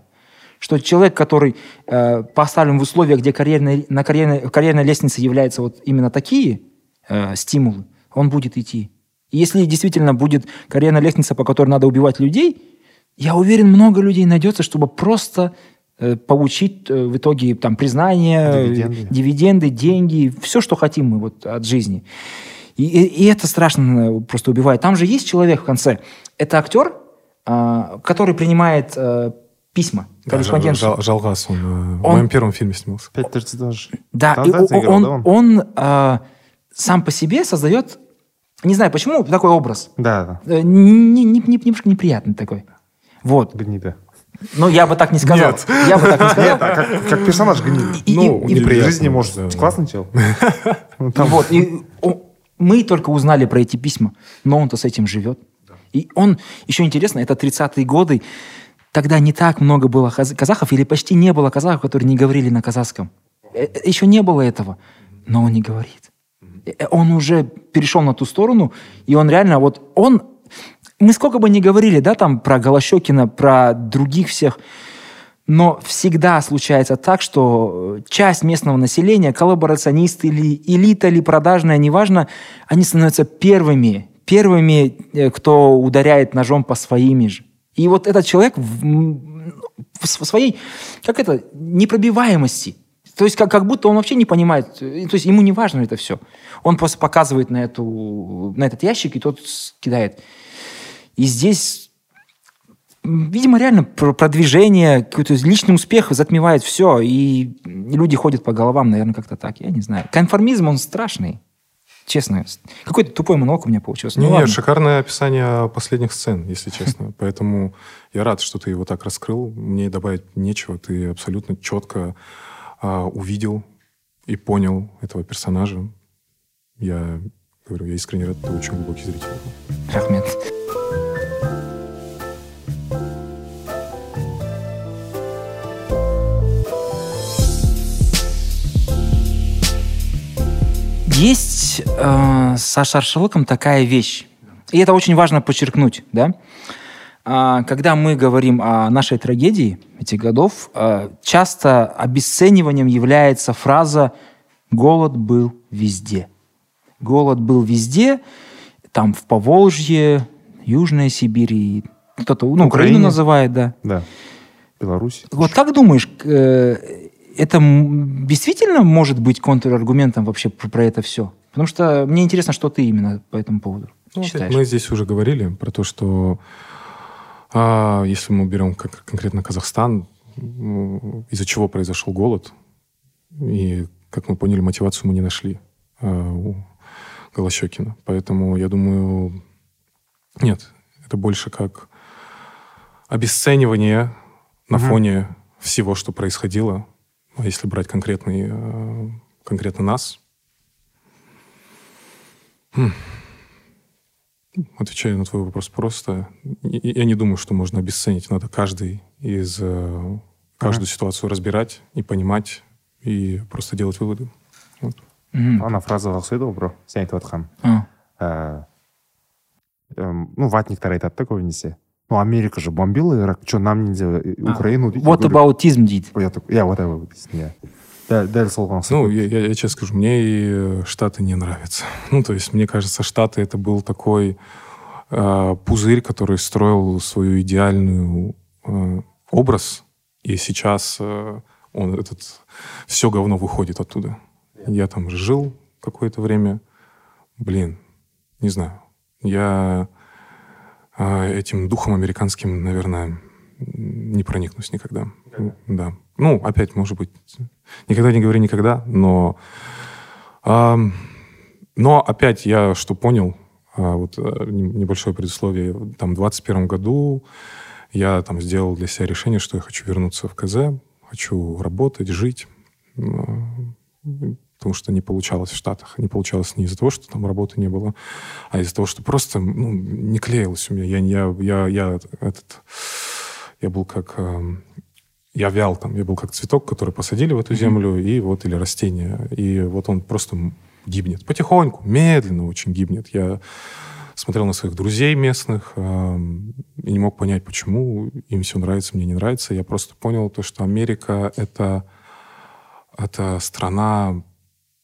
Что человек, который э, поставлен в условия, где карьерной, на карьерной, карьерной лестнице являются вот именно такие э, стимулы, он будет идти. И если действительно будет карьерная лестница, по которой надо убивать людей, я уверен, много людей найдется, чтобы просто э, получить э, в итоге там признание, Дивиденды. дивиденды, деньги, все, что хотим мы вот от жизни. И, и- и это страшно просто убивает. Там же есть человек в конце. Это актер, а, который принимает э, письма, Да, корреспонденцию. Жал- Жал- Жалгас, он, э, в Он- моем первом фильме снимался. Пять персонажей. Да, Там, и да, о- заиграл, он, да, он? он, а, сам по себе создает, не знаю почему, такой образ. Да, Э, не- не- не- немножко неприятный такой. Вот. да, гнида. Ну, я бы так не сказал. Нет. Я бы так не сказал. А как, как персонаж гнида. И- Ну, и- неприятно, жизни, может, да, да. классный чел. Ну, там- вот, и о- мы только узнали про эти письма, но он-то с этим живет. И он, еще интересно, это 30-е годы, тогда не так много было казахов, или почти не было казахов, которые не говорили на казахском. Э, э, Еще не было этого, но он не говорит. Э, Он уже перешел на ту сторону, и он реально, вот он... Мы сколько бы ни говорили, да, там, про Голощекина, про других всех, но всегда случается так, что часть местного населения, коллаборационисты или элита, или продажная, неважно, они становятся первыми, первыми, кто ударяет ножом по своими же. И вот этот человек в, в своей, как это, непробиваемости, то есть как, как будто он вообще не понимает, э, то есть ему не важно это все. Он просто показывает на, эту, на этот ящик, и тот кидает. И здесь Видимо, реально про- продвижение, какой-то личный успех затмевает все, и люди ходят по головам, наверное, как-то так. Я не знаю. Конформизм, он страшный. Честно. Какой-то тупой монолог у меня получился. Ну, Не, не, ладно. шикарное описание последних сцен, если честно. Поэтому я рад, что ты его так раскрыл. Мне добавить нечего. Ты абсолютно четко а, увидел и понял этого персонажа. Я говорю, я искренне рад, ты очень глубокий зритель. Рахмет. Есть э, со шаршалыком такая вещь, и это очень важно подчеркнуть, да? А, когда мы говорим о нашей трагедии этих годов, э, часто обесцениванием является фраза «голод был везде». Голод был везде, там в Поволжье, Южная Сибирь, и кто-то, ну, Украину называет, да. Да. Беларусь. Вот как думаешь, э, это действительно может быть контраргументом вообще про, про это все? Потому что мне интересно, что ты именно по этому поводу Ну, считаешь. мы здесь уже говорили про то, что а, если мы берем как, конкретно Казахстан, из-за чего произошел голод, и, как мы поняли, мотивацию мы не нашли а, у Голощекина. Поэтому я думаю, нет, это больше как обесценивание на Мгм. фоне всего, что происходило. А если брать конкретный, э, конкретно нас, Хм. Отвечаю на твой вопрос просто. Я не думаю, что можно обесценить. Надо каждый из э, каждую ситуацию разбирать и понимать и просто делать выводы. Вот. Ана фразаға ұқсайды ғой бро сен айтып жатқан ну ватниктер айтады да көбінесе ну америка же бомбила ирак что нам нельзя э, украину дейді Вот абаутизм дейді. я такой иә вот about дейсің иә дәл дәл солған Ну, я, я- я честно скажу, мне и э, Штаты не нравятся. Ну, то есть, мне кажется, Штаты это был такой э, пузырь, который строил свою идеальную э, образ, и сейчас э, он этот все говно выходит оттуда. Я там жил какое-то время, блин, не знаю, я э, этим духом американским, наверное, не проникнусь никогда. Да. Ну, опять, может быть, никогда не говори никогда, но... ам, но опять я что понял, а, вот а, не- небольшое предисловие, там в 21 году я там сделал для себя решение, что я хочу вернуться в КЗ, хочу работать, жить, м, потому что не получалось в Штатах. Не получалось не из-за того, что там работы не было, а из-за того, что просто ну, не клеилось у меня. Я, я, я, я этот, я был как эм, я вял там, я был как цветок, который посадили в эту землю, и вот, или растение, и вот он просто гибнет. Потихоньку, медленно очень гибнет. Я смотрел на своих друзей местных э, и не мог понять, почему им все нравится, мне не нравится. Я просто понял то, что Америка это, это страна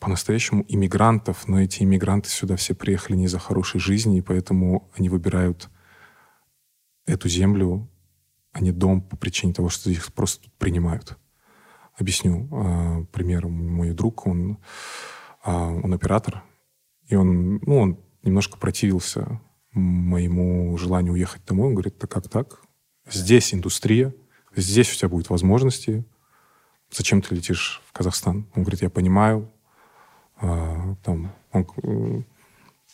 по-настоящему иммигрантов, но эти иммигранты сюда все приехали не за хорошей жизни, и поэтому они выбирают эту землю, а не дом по причине того, что их просто принимают. Объясню. Э, пример. Мой друг, он, э, он оператор, и он, ну, он немножко противился моему желанию уехать домой. Он говорит, так как так? Здесь индустрия, здесь у тебя будут возможности. Зачем ты летишь в Казахстан? Он говорит, я понимаю. А, там, он, э,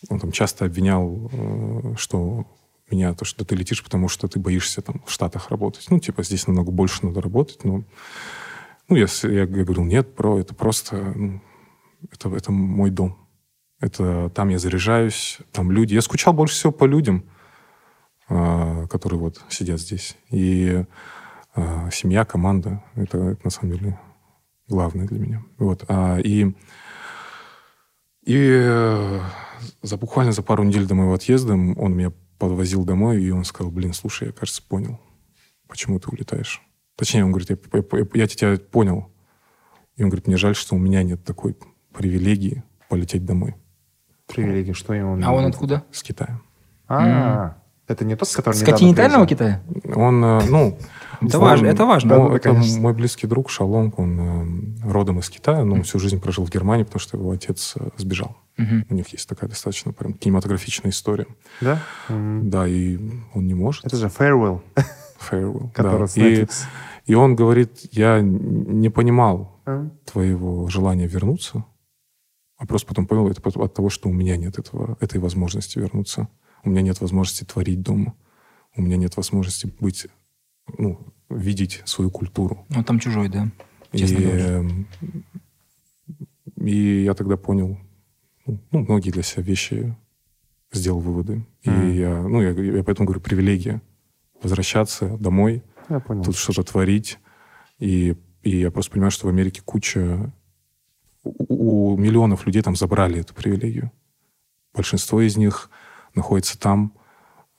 он там часто обвинял, э, что меня, то, что ты летишь, потому что ты боишься там в Штатах работать. Ну, типа, здесь намного больше надо работать, но... Ну, я, я, говорил, нет, про это просто... Ну, это, это мой дом. Это там я заряжаюсь, там люди. Я скучал больше всего по людям, э, которые вот сидят здесь. И э, семья, команда, это, это на самом деле главное для меня. Вот. А, и и э, за буквально за пару недель до моего отъезда он меня подвозил домой, и он сказал, блин, слушай, я, кажется, понял, почему ты улетаешь. Точнее, он говорит, я, я, я тебя понял. И он говорит, мне жаль, что у меня нет такой привилегии полететь домой. Привилегии, что ему? А он откуда? С Китая. А, это не тот, который С континентального Китая? Он, э, ну... Это важно. Это важно. Ну, это мой близкий друг Шалонг, он э, родом из Китая, но он всю жизнь прожил в Германии, потому что его отец э, сбежал. У них есть такая достаточно прям кинематографичная история. Да? Да, и он не может. Это же Farewell. Farewell, да. И, и он говорит, я не понимал твоего желания вернуться, а просто потом понял это от того, что у меня нет этого, этой возможности вернуться. У меня нет возможности творить дома. У меня нет возможности быть, ну, видеть свою культуру. Ну, там чужой, да. Честно и, говоря. и я тогда понял, ну, ну, многие для себя вещи сделал выводы. Mm. И я, ну, я, я поэтому говорю, привилегия возвращаться домой, я понял. тут что-то творить. И, и я просто понимаю, что в Америке куча... У, у миллионов людей там забрали эту привилегию. Большинство из них находится там,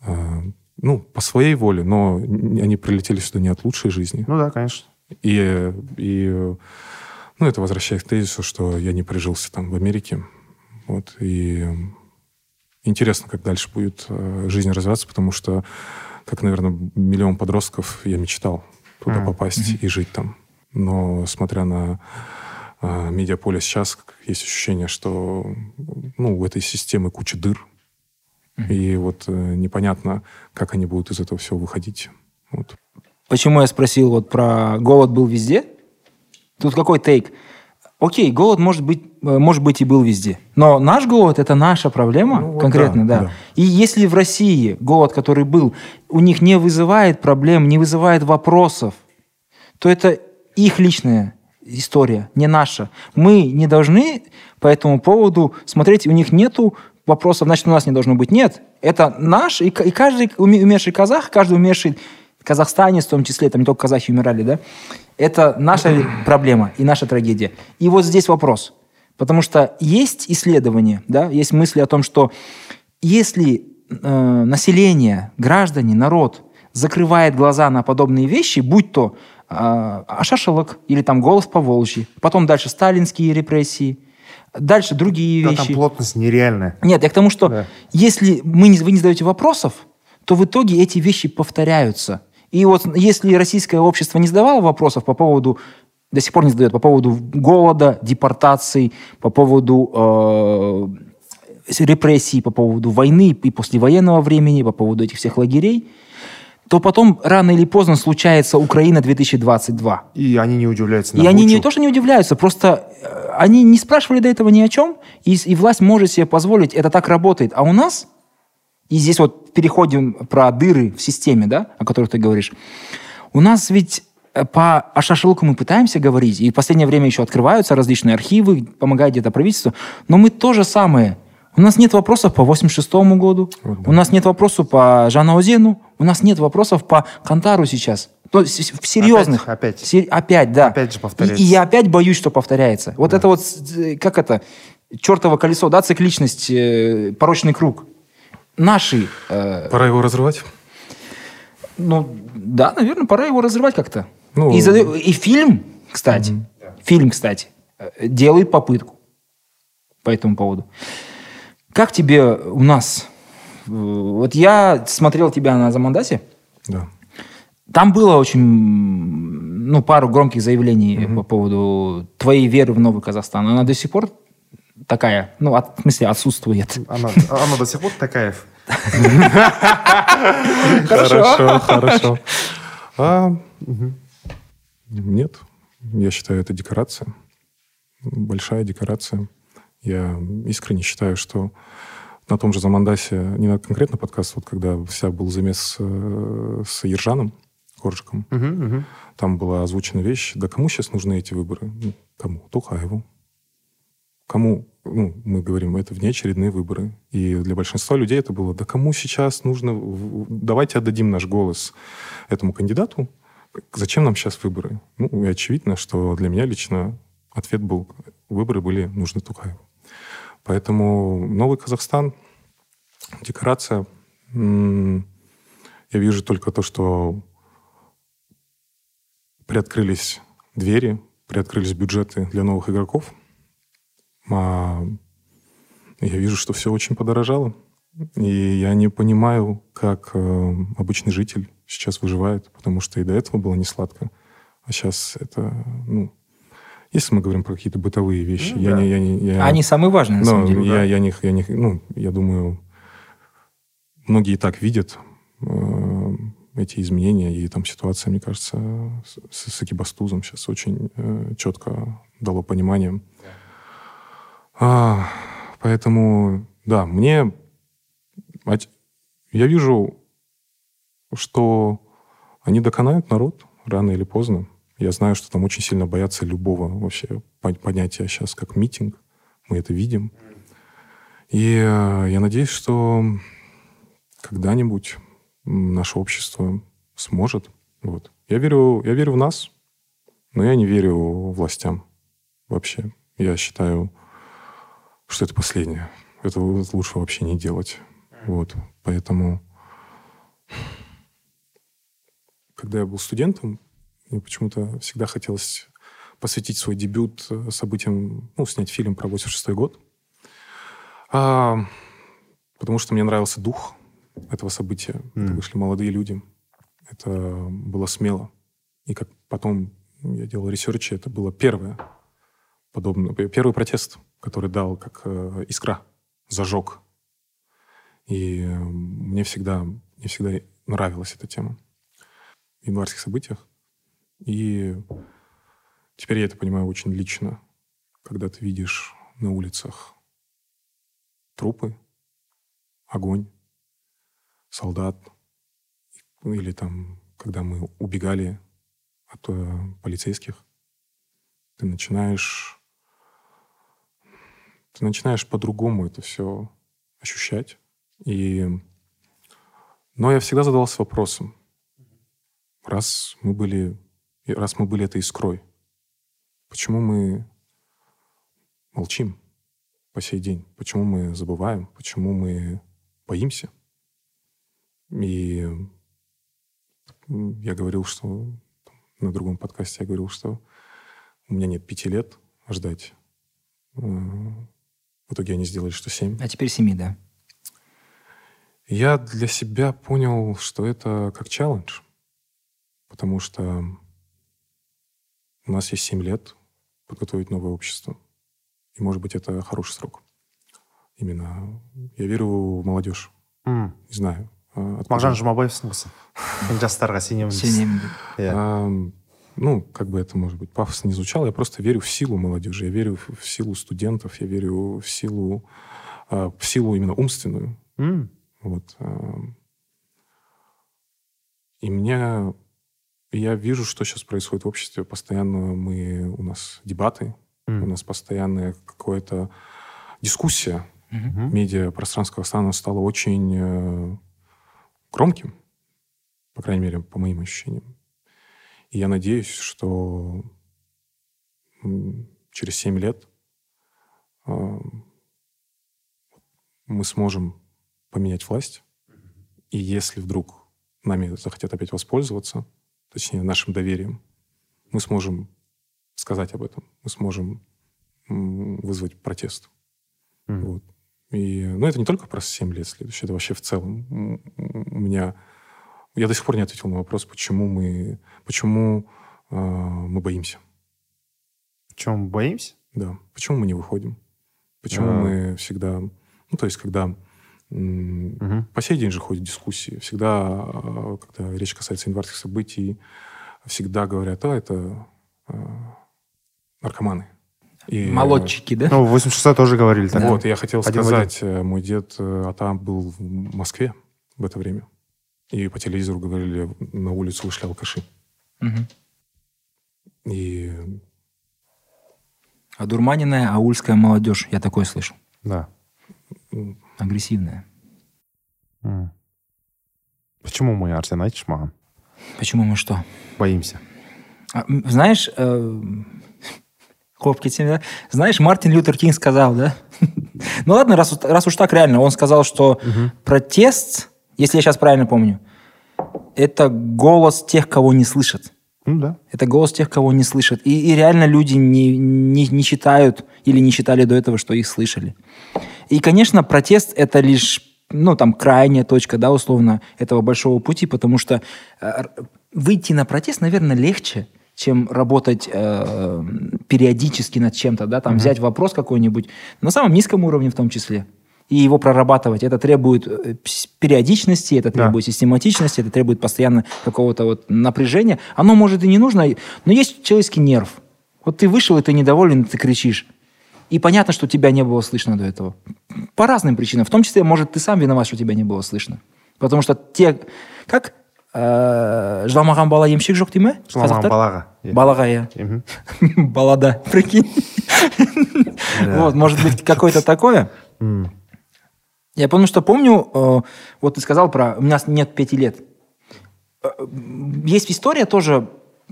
э, ну, по своей воле, но они прилетели сюда не от лучшей жизни. Ну да, конечно. И, и ну, это возвращает к тезису, что я не прижился там в Америке. Вот, и интересно, как дальше будет э, жизнь развиваться, потому что, как, наверное, миллион подростков, я мечтал туда mm. попасть mm-hmm. и жить там. Но смотря на э, медиаполе сейчас, есть ощущение, что ну, у этой системы куча дыр, и вот э, непонятно, как они будут из этого всего выходить. Вот. Почему я спросил вот про голод был везде? Тут какой тейк? Окей, голод может быть, э, может быть и был везде. Но наш голод – это наша проблема ну, конкретно, да, да. да. И если в России голод, который был, у них не вызывает проблем, не вызывает вопросов, то это их личная история, не наша. Мы не должны по этому поводу смотреть, у них нету вопросов, значит, у нас не должно быть. Нет, это наш, и, каждый умерший казах, каждый умерший казахстанец, в том числе, там не только казахи умирали, да, это наша проблема и наша трагедия. И вот здесь вопрос. Потому что есть исследования, да, есть мысли о том, что если э, население, граждане, народ закрывает глаза на подобные вещи, будь то э, Ашашалок или там голос по Волжье, потом дальше сталинские репрессии – Дальше другие да, вещи. Там плотность нереальная. Нет, я к тому, что да. если мы не, вы не задаете вопросов, то в итоге эти вещи повторяются. И вот если российское общество не задавало вопросов по поводу, до сих пор не задает, по поводу голода, депортаций, по поводу э, репрессий, по поводу войны и послевоенного времени, по поводу этих всех лагерей, то потом рано или поздно случается Украина 2022. И они не удивляются. и они не то, что не удивляются, просто э, они не спрашивали до этого ни о чем, и, и власть может себе позволить, это так работает. А у нас, и здесь вот переходим про дыры в системе, да, о которых ты говоришь, у нас ведь э, по о шашлыку мы пытаемся говорить, и в последнее время еще открываются различные архивы, помогает где-то правительство, но мы то же самое – у нас нет вопросов по 86 году, вот, да. у нас нет вопросов по Жанаузену, у нас нет вопросов по Кантару сейчас. То есть в серьезных. Опять, опять. Сер, опять, да. Опять же повторяется. И, и я опять боюсь, что повторяется. Вот да. это вот, как это, чертово колесо, да, цикличность, э, порочный круг. наши... э, Пора его разрывать. ну, да, наверное, пора его разрывать как-то. Ну, и, зада- и фильм, кстати, фильм, кстати, э, делает попытку по этому поводу. Как тебе у нас? Вот я смотрел тебя на Замандасе, Да. там было очень, ну, пару громких заявлений по поводу твоей веры в новый Казахстан. Она до сих пор такая, ну, от- в смысле, отсутствует. Она, она до сих пор такая. Хорошо, хорошо. А, Нет, я считаю, это декорация. Большая декорация. Я искренне считаю, что на том же Замандасе, не на конкретно подкаст, вот когда вся был замес э, с Ержаном Коржиком, там была озвучена вещь, да кому сейчас нужны эти выборы? Ну, Кому? Тухаеву. Кому? Ну, мы говорим, это внеочередные выборы. И для большинства людей это было, да кому сейчас нужно... Давайте отдадим наш голос этому кандидату. Зачем нам сейчас выборы? Ну, и очевидно, что для меня лично ответ был, выборы были нужны Тукаеву. Поэтому новый Казахстан, декорация. Я вижу только то, что приоткрылись двери, приоткрылись бюджеты для новых игроков. А я вижу, что все очень подорожало. И я не понимаю, как э, обычный житель сейчас выживает, потому что и до этого было не сладко. А сейчас это, ну, если мы говорим про какие-то бытовые вещи, Ну я да. не, я не, я- Они самые важные, на самом деле. я, я, не, я не, ну, я думаю, многие и так видят э, эти изменения, и там ситуация, мне кажется, с, с экибастузом сейчас очень э, четко дало понимание. А, поэтому, да, мне... Я вижу, что они доконают народ рано или поздно. Я знаю, что там очень сильно боятся любого вообще пон- понятия сейчас как митинг. Мы это видим. И э, я надеюсь, что когда-нибудь наше общество сможет. Вот. Я верю, я верю в нас, но я не верю властям вообще. Я считаю, что это последнее. Это лучше вообще не делать. Вот. Поэтому, когда я был студентом, мне почему-то всегда хотелось посвятить свой дебют э, событиям, ну, снять фильм про 86 год. А, потому что мне нравился дух этого события. Это вышли молодые люди. Это было смело. И как потом я делал ресерчи, это было первое подобное, первый протест, который дал как э, искра, зажег. И э, мне всегда, мне всегда нравилась эта тема в январских событиях. И теперь я это понимаю очень лично, когда ты видишь на улицах трупы, огонь, солдат, или там, когда мы убегали от э, полицейских, ты начинаешь, ты начинаешь по-другому это все ощущать. И, но я всегда задавался вопросом, раз мы были, раз мы были этой искрой, почему мы молчим по сей день? Почему мы забываем? Почему мы боимся? И я говорил, что на другом подкасте я говорил, что у меня нет пяти лет ждать. Э, В итоге они сделали, что семь. А теперь семи, да. Я для себя понял, что это как челлендж, потому что у нас есть 7 лет подготовить новое общество. И, может быть, это хороший срок. Именно я верю в молодежь. М. Не знаю. а, мағжан жұмабаевсың ғой сен жастарға сенемін дейсің. Сенем. Иә. А, ну, как бы это, может быть, пафосно не звучало, я просто верю в силу молодежи, я верю в, силу студентов, я верю в силу, а, в силу именно умственную. М. Вот. И мне... Я вижу, что сейчас происходит в обществе. Постоянно мы... У нас дебаты, М. у нас постоянная какая-то дискуссия. Мгм. Медиа пространство Казахстана стало очень э, громким, по крайней мере, по моим ощущениям. И я надеюсь, что через 7 лет э, мы сможем поменять власть. И если вдруг нами захотят опять воспользоваться, точнее, нашим доверием, мы сможем сказать об этом, мы сможем вызвать протест. Mm. Вот. И, ну, это не только про 7 лет следующее, это вообще в целом. У меня... Я до сих пор не ответил на вопрос, почему мы, почему э, мы боимся. Почему мы боимся? Да. Почему мы не выходим? Почему а... мы всегда... Ну, то есть, когда... Угу. По сей день же ходят дискуссии. Всегда, а, когда речь касается январских событий, всегда говорят, а, это а, наркоманы. И, Молодчики, да? Ну, в 86 тоже говорили так. Вот, я хотел один сказать, э, мой дед э, Атам был в Москве в это время. И по телевизору говорили, на улицу вышли алкаши. Угу. И... Одурманенная аульская молодежь, я такое слышу. Да. Агрессивная. Почему мы, Арсен, айтишь Почему мы что? Боимся. А, знаешь, э, Хопкинс, да? Знаешь, Мартин Лютер Кинг сказал, да? ну ладно, раз, раз уж так реально, он сказал, что угу. протест, если я сейчас правильно помню, это голос тех, кого не слышат. Ну да. Это голос тех, кого не слышат. И, и реально люди не, не, не считают или не считали до этого, что их слышали. И, конечно, протест – это лишь ну, там, крайняя точка, да, условно, этого большого пути, потому что э, выйти на протест, наверное, легче, чем работать э, периодически над чем-то, да, там, mm-hmm. взять вопрос какой-нибудь на самом низком уровне в том числе, и его прорабатывать. Это требует э, периодичности, это требует да. систематичности, это требует постоянно какого-то вот напряжения. Оно может и не нужно, но есть человеческий нерв. Вот ты вышел, и ты недоволен, ты кричишь. И понятно, что тебя не было слышно до этого. По разным причинам. В том числе, может, ты сам виноват, что тебя не было слышно. Потому что те... Как? Э, жыламаған бала емшек жоқ дей ма жыламаған балаға балаға иә балада прикинь вот может быть какое-то такое я помню что помню э, вот ты сказал про у нас нет пяти лет э, есть история тоже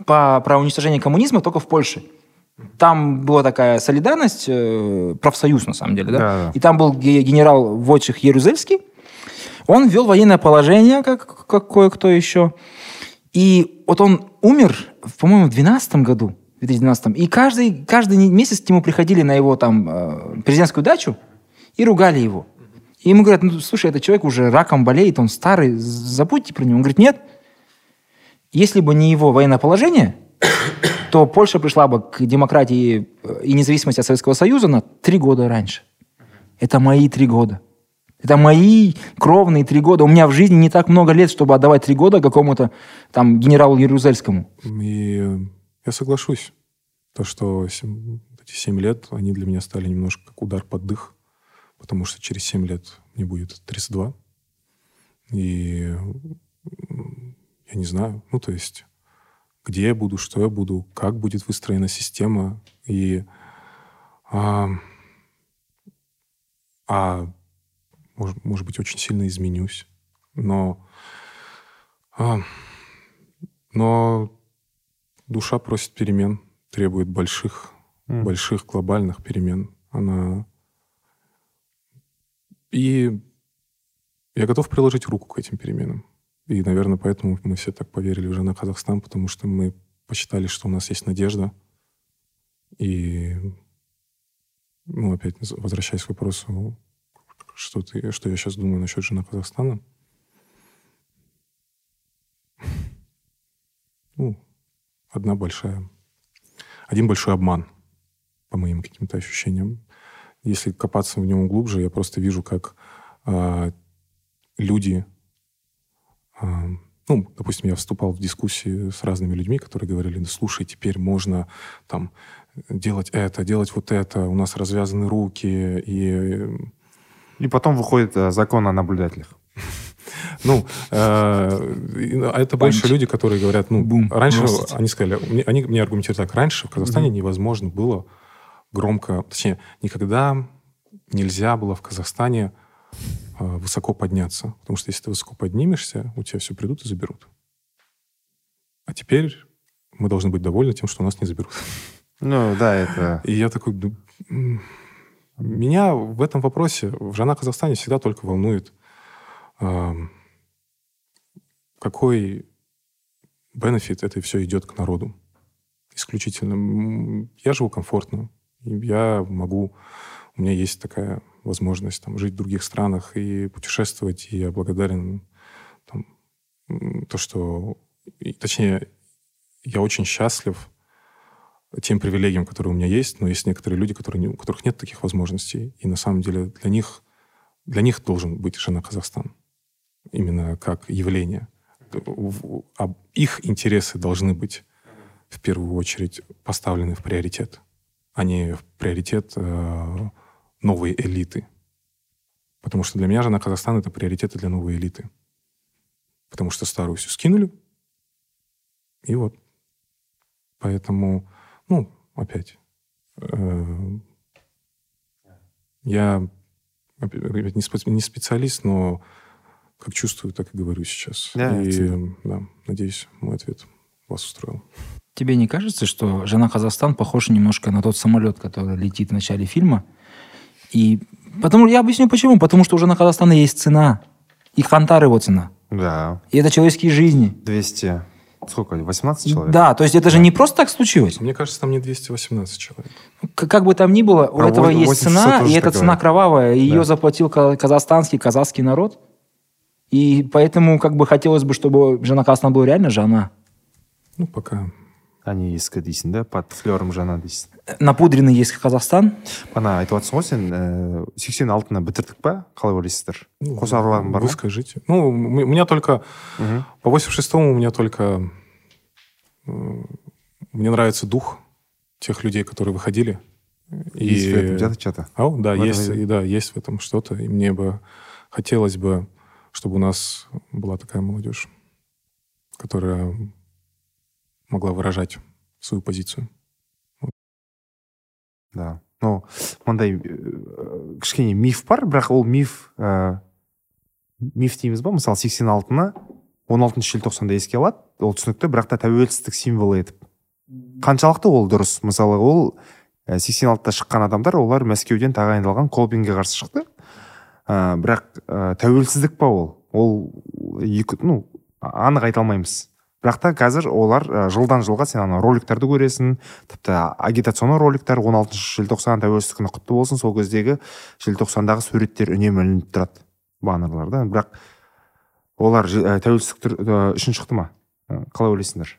по, про уничтожение коммунизма только в Польше там была такая солидарность, э, профсоюз на самом деле, да? да. И там был генерал Войцех Ярузельский. Он ввел военное положение, как, как кое-кто еще. И вот он умер, по-моему, в 2012 году, в 2012. И каждый, каждый месяц к нему приходили на его там президентскую дачу и ругали его. И ему говорят, ну, слушай, этот человек уже раком болеет, он старый, забудьте про него. Он говорит, нет, если бы не его военное положение, то Польша пришла бы к демократии э, и независимости от Советского Союза на три года раньше. Это мои три года. Это мои кровные три года. У меня в жизни не так много лет, чтобы отдавать три года какому-то там генералу Ярузельскому. И я соглашусь. То, что эти семь лет, они для меня стали немножко как удар под дых, потому что через семь лет мне будет 32. И я не знаю, ну, то есть где я буду, что я буду, как будет выстроена система. И, а, а может, может быть, очень сильно изменюсь. Но, а, но душа просит перемен, требует больших, mm. больших глобальных перемен. Она... И я готов приложить руку к этим переменам. И, наверное, поэтому мы все так поверили уже на Казахстан, потому что мы посчитали, что у нас есть надежда. И, ну, опять возвращаясь к вопросу, что, ты, что я сейчас думаю насчет жена Казахстана. Ну, одна большая... Один большой обман, по моим каким-то ощущениям. Если копаться в нем глубже, я просто вижу, как э, люди ну, допустим, я вступал в дискуссии с разными людьми, которые говорили, ну, слушай, теперь можно там делать это, делать вот это, у нас развязаны руки, и... И потом выходит э, закон о наблюдателях. Ну, э, а это больше люди, которые говорят, ну, раньше, они сказали, они мне аргументируют так, раньше в Казахстане невозможно было громко, точнее, никогда нельзя было в Казахстане а, высоко подняться. Потому что если ты высоко поднимешься, у тебя все придут и заберут. А теперь мы должны быть довольны тем, что нас не заберут. Ну, да, это... И я такой... Меня в этом вопросе, в «Жена Казахстане» всегда только волнует а, какой бенефит это все идет к народу. Исключительно. Я живу комфортно. Я могу... У меня есть такая возможность там, жить в других странах и путешествовать. И я благодарен там, то, что... Точнее, я очень счастлив тем привилегиям, которые у меня есть, но есть некоторые люди, которые у которых нет таких возможностей. И на самом деле для них, для них должен быть жена Казахстан. Именно как явление. Их интересы должны быть в первую очередь поставлены в приоритет, а не в приоритет э, новой элиты. Потому что для меня жена Казахстан — это приоритеты для новой элиты. Потому что старую все скинули, и вот. Поэтому, ну, опять, э, я опять, не специалист, но как чувствую, так и говорю сейчас. Да, и, да, надеюсь, мой ответ вас устроил. Тебе не кажется, что «Жена Казахстан» похожа немножко на тот самолет, который летит в начале фильма? И потому я объясню почему. Потому что у «Жена Казахстана» есть цена. И Хантар его цена. Да. И это человеческие жизни. 200 Сколько? 18 человек? Да, то есть это же не просто так случилось. Мне кажется, там не 218 человек. Как, как бы там ни было, у этого есть цена, и эта цена кровавая. И да. Ее заплатил казахстанский, казахский народ. И поэтому как бы хотелось бы, чтобы жена Казахстана была реально жена. Ну, пока они ескі дейсің да под флером жана дейсің напудренный ескі казахстан ана айтып жатрсың ғой сен ііі сексен алтыны бітірдік па қалай ойлайсыздар ну, қос аруларың бар ма выскажите ну у меня только по восемьдесят шестому у меня только мне нравится дух тех людей которые выходили и есть в этом где-то что-то а, да есть и да есть в этом что-то и мне бы хотелось бы чтобы у нас была такая молодежь которая могла выражать свою позицию. Да. Ну, мындай кішкене миф бар бірақ ол миф ә, миф дейміз ба мысалы сексен алтыны он алтыншы желтоқсанда еске алады ол түсінікті бірақ та тәуелсіздік символы етіп қаншалықты ол дұрыс. Мысалы ол сексен алтыда шыққан адамдар олар мәскеуден тағайындалған колбинге қарсы шықты. Ә, бірақ тәуелсіздік па ол? Ол екі ну анық айта алмаймыз. Бірақ та қазір олар жылдан жылға сен ана роликтерді көресің. Тіпті агитационный роликтер 16 алтыншы желтоқсан тәуелсіздік күні құтты болсын сол кездегі желтоқсандағы суреттер үнемі ілініп тұрады баннерларда. Бірақ олар тәуелсіздік үшін шықты ма? Қалай ойлайсыңдар?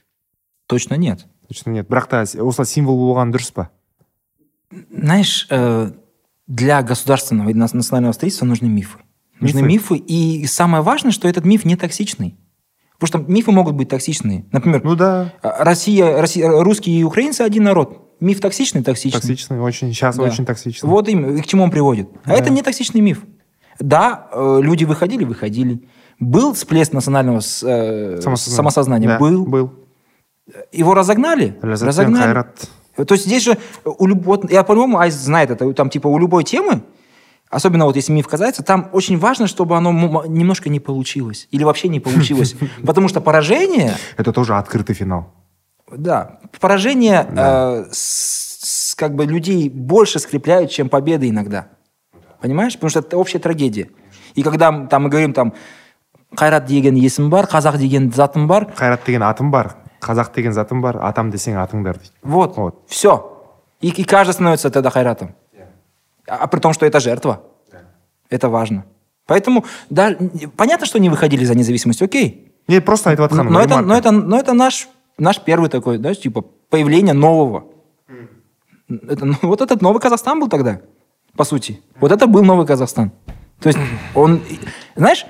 Точно нет. Точно нет. Бірақ та осылай символ болған дұрыс па? Знаешь э, для государственного и национального строительства нужны мифы. Нужны мифы и самое важное что этот миф не токсичный. Потому что мифы могут быть токсичные. Например, ну да. А, Россия, Россия, русские и украинцы один народ. Миф токсичный, токсичный. Токсичный, очень, сейчас да. очень токсичный. Вот им, к чему он приводит. А да. это не токсичный миф. Да, э, люди выходили, выходили. Был всплеск национального э, самосознания, самосознания да, был. был. Его разогнали. разогнали. Хайрат. То есть здесь же, у люб... вот, я по-моему, Айс знает это, там типа у любой темы Особенно вот если миф казается, там очень важно, чтобы оно немножко не получилось. Или вообще не получилось. Потому что поражение... Это тоже открытый финал. Да. Поражение да. Э, с, как бы людей больше скрепляют, чем победы иногда. Понимаешь? Потому что это общая трагедия. И когда там мы говорим там қайрат деген есім бар қазақ деген затым бар қайрат деген атым бар қазақ деген затым бар атам десең атыңдар дейді вот, вот. все и, и каждый становится тогда хайратом а при том, что это жертва. Да. Это важно. Поэтому, да, понятно, что не выходили за независимость, окей. Не, просто это вот но, но, это, но, это, но это наш, наш первый такой, да, типа, появление нового. Mm. Это, ну, вот этот новый Казахстан был тогда, по сути. Вот это был новый Казахстан. То есть он, знаешь,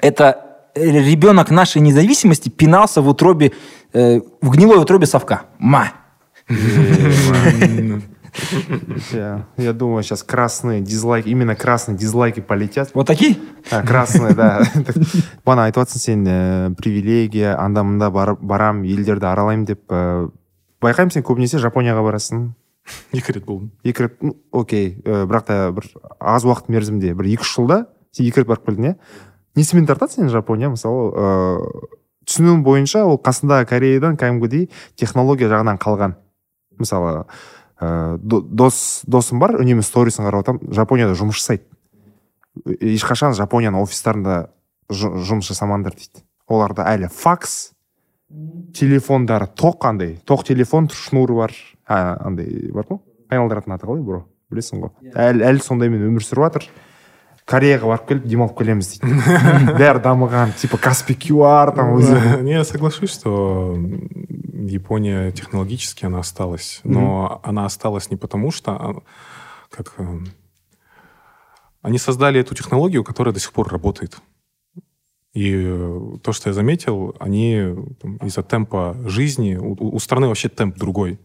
это ребенок нашей независимости пинался в утробе, э, в гнилой утробе совка. Ма. Я, я думаю, сейчас красные дизлайки, именно красные дизлайки полетят. Вот такие? А, красные, да. Бана айтып сен ә, привилегия анда мында барам елдерді аралаймын деп ә, байқаймын сен көбінесе жапонияға барасың екі рет болдым екі рет ну окей ә, бірақ та бір аз уақыт мерзімде бір екі үш жылда сен екі рет барып келдің иә несімен тартады сені жапония мысалы ыыы түсінуім бойынша ол қасындағы кореядан кәдімгідей технология жағынан қалған мысалы ә, дос досым бар үнемі сторисын қарап жатамын жапонияда жұмыс жасайды. Ешқашан жапонияның офистарында жұмыс жасамаңдар дейді. Оларда әлі факс телефондары тоқ андай. Тоқ телефон шнур бар а, андай бар ғой. Айналдыратын аты қалай бро? Білесің ғой. Әлі, әлі сондаймен өмір сүріп жатыр кореяға барып келіп демалып келеміз дейді. Бәрі дамыған типа каспи qr там өзі. Не, я соглашусь, что Япония технологически она осталась. Но она осталась не потому, что а, как э, они создали эту технологию, которая до сих пор работает. И э, то, что я заметил, они из-за темпа жизни, у, у- у страны вообще темп другой.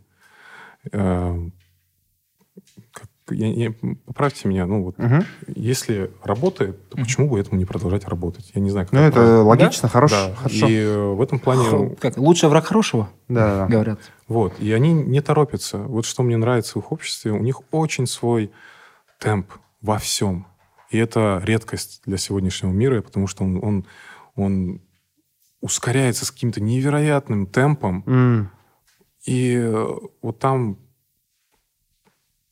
Я- я- поправьте меня, ну вот, Мгм. если работает, то почему бы этому не продолжать работать? Я не знаю, как Ну, это правильно. логично, хорошо, Да. хорошо. И э, в этом плане, Хо- Как, лучший враг хорошего, да, да. говорят. вот, и они не торопятся. Вот что мне нравится в их обществе, у них очень свой темп во всем. И это редкость для сегодняшнего мира, потому что он, он, он ускоряется с каким-то невероятным темпом, М, и э, вот там,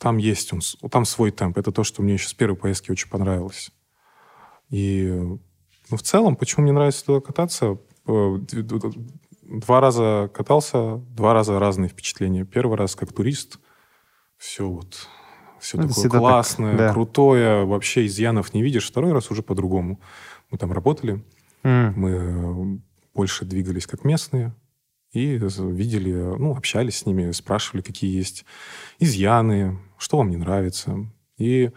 там есть он, там свой темп. Это то, что мне еще с первой поездки очень понравилось. И ну, в целом, почему мне нравится туда кататься? Э, Два раза катался, два раза разные впечатления. Первый раз как турист, все вот, все это такое всегда так, классное, да. крутое, вообще изъянов не видишь. Второй раз уже по-другому. Мы там работали, м. мы э, больше двигались как местные и видели, ну, общались с ними, спрашивали, какие есть изъяны, что вам не нравится. И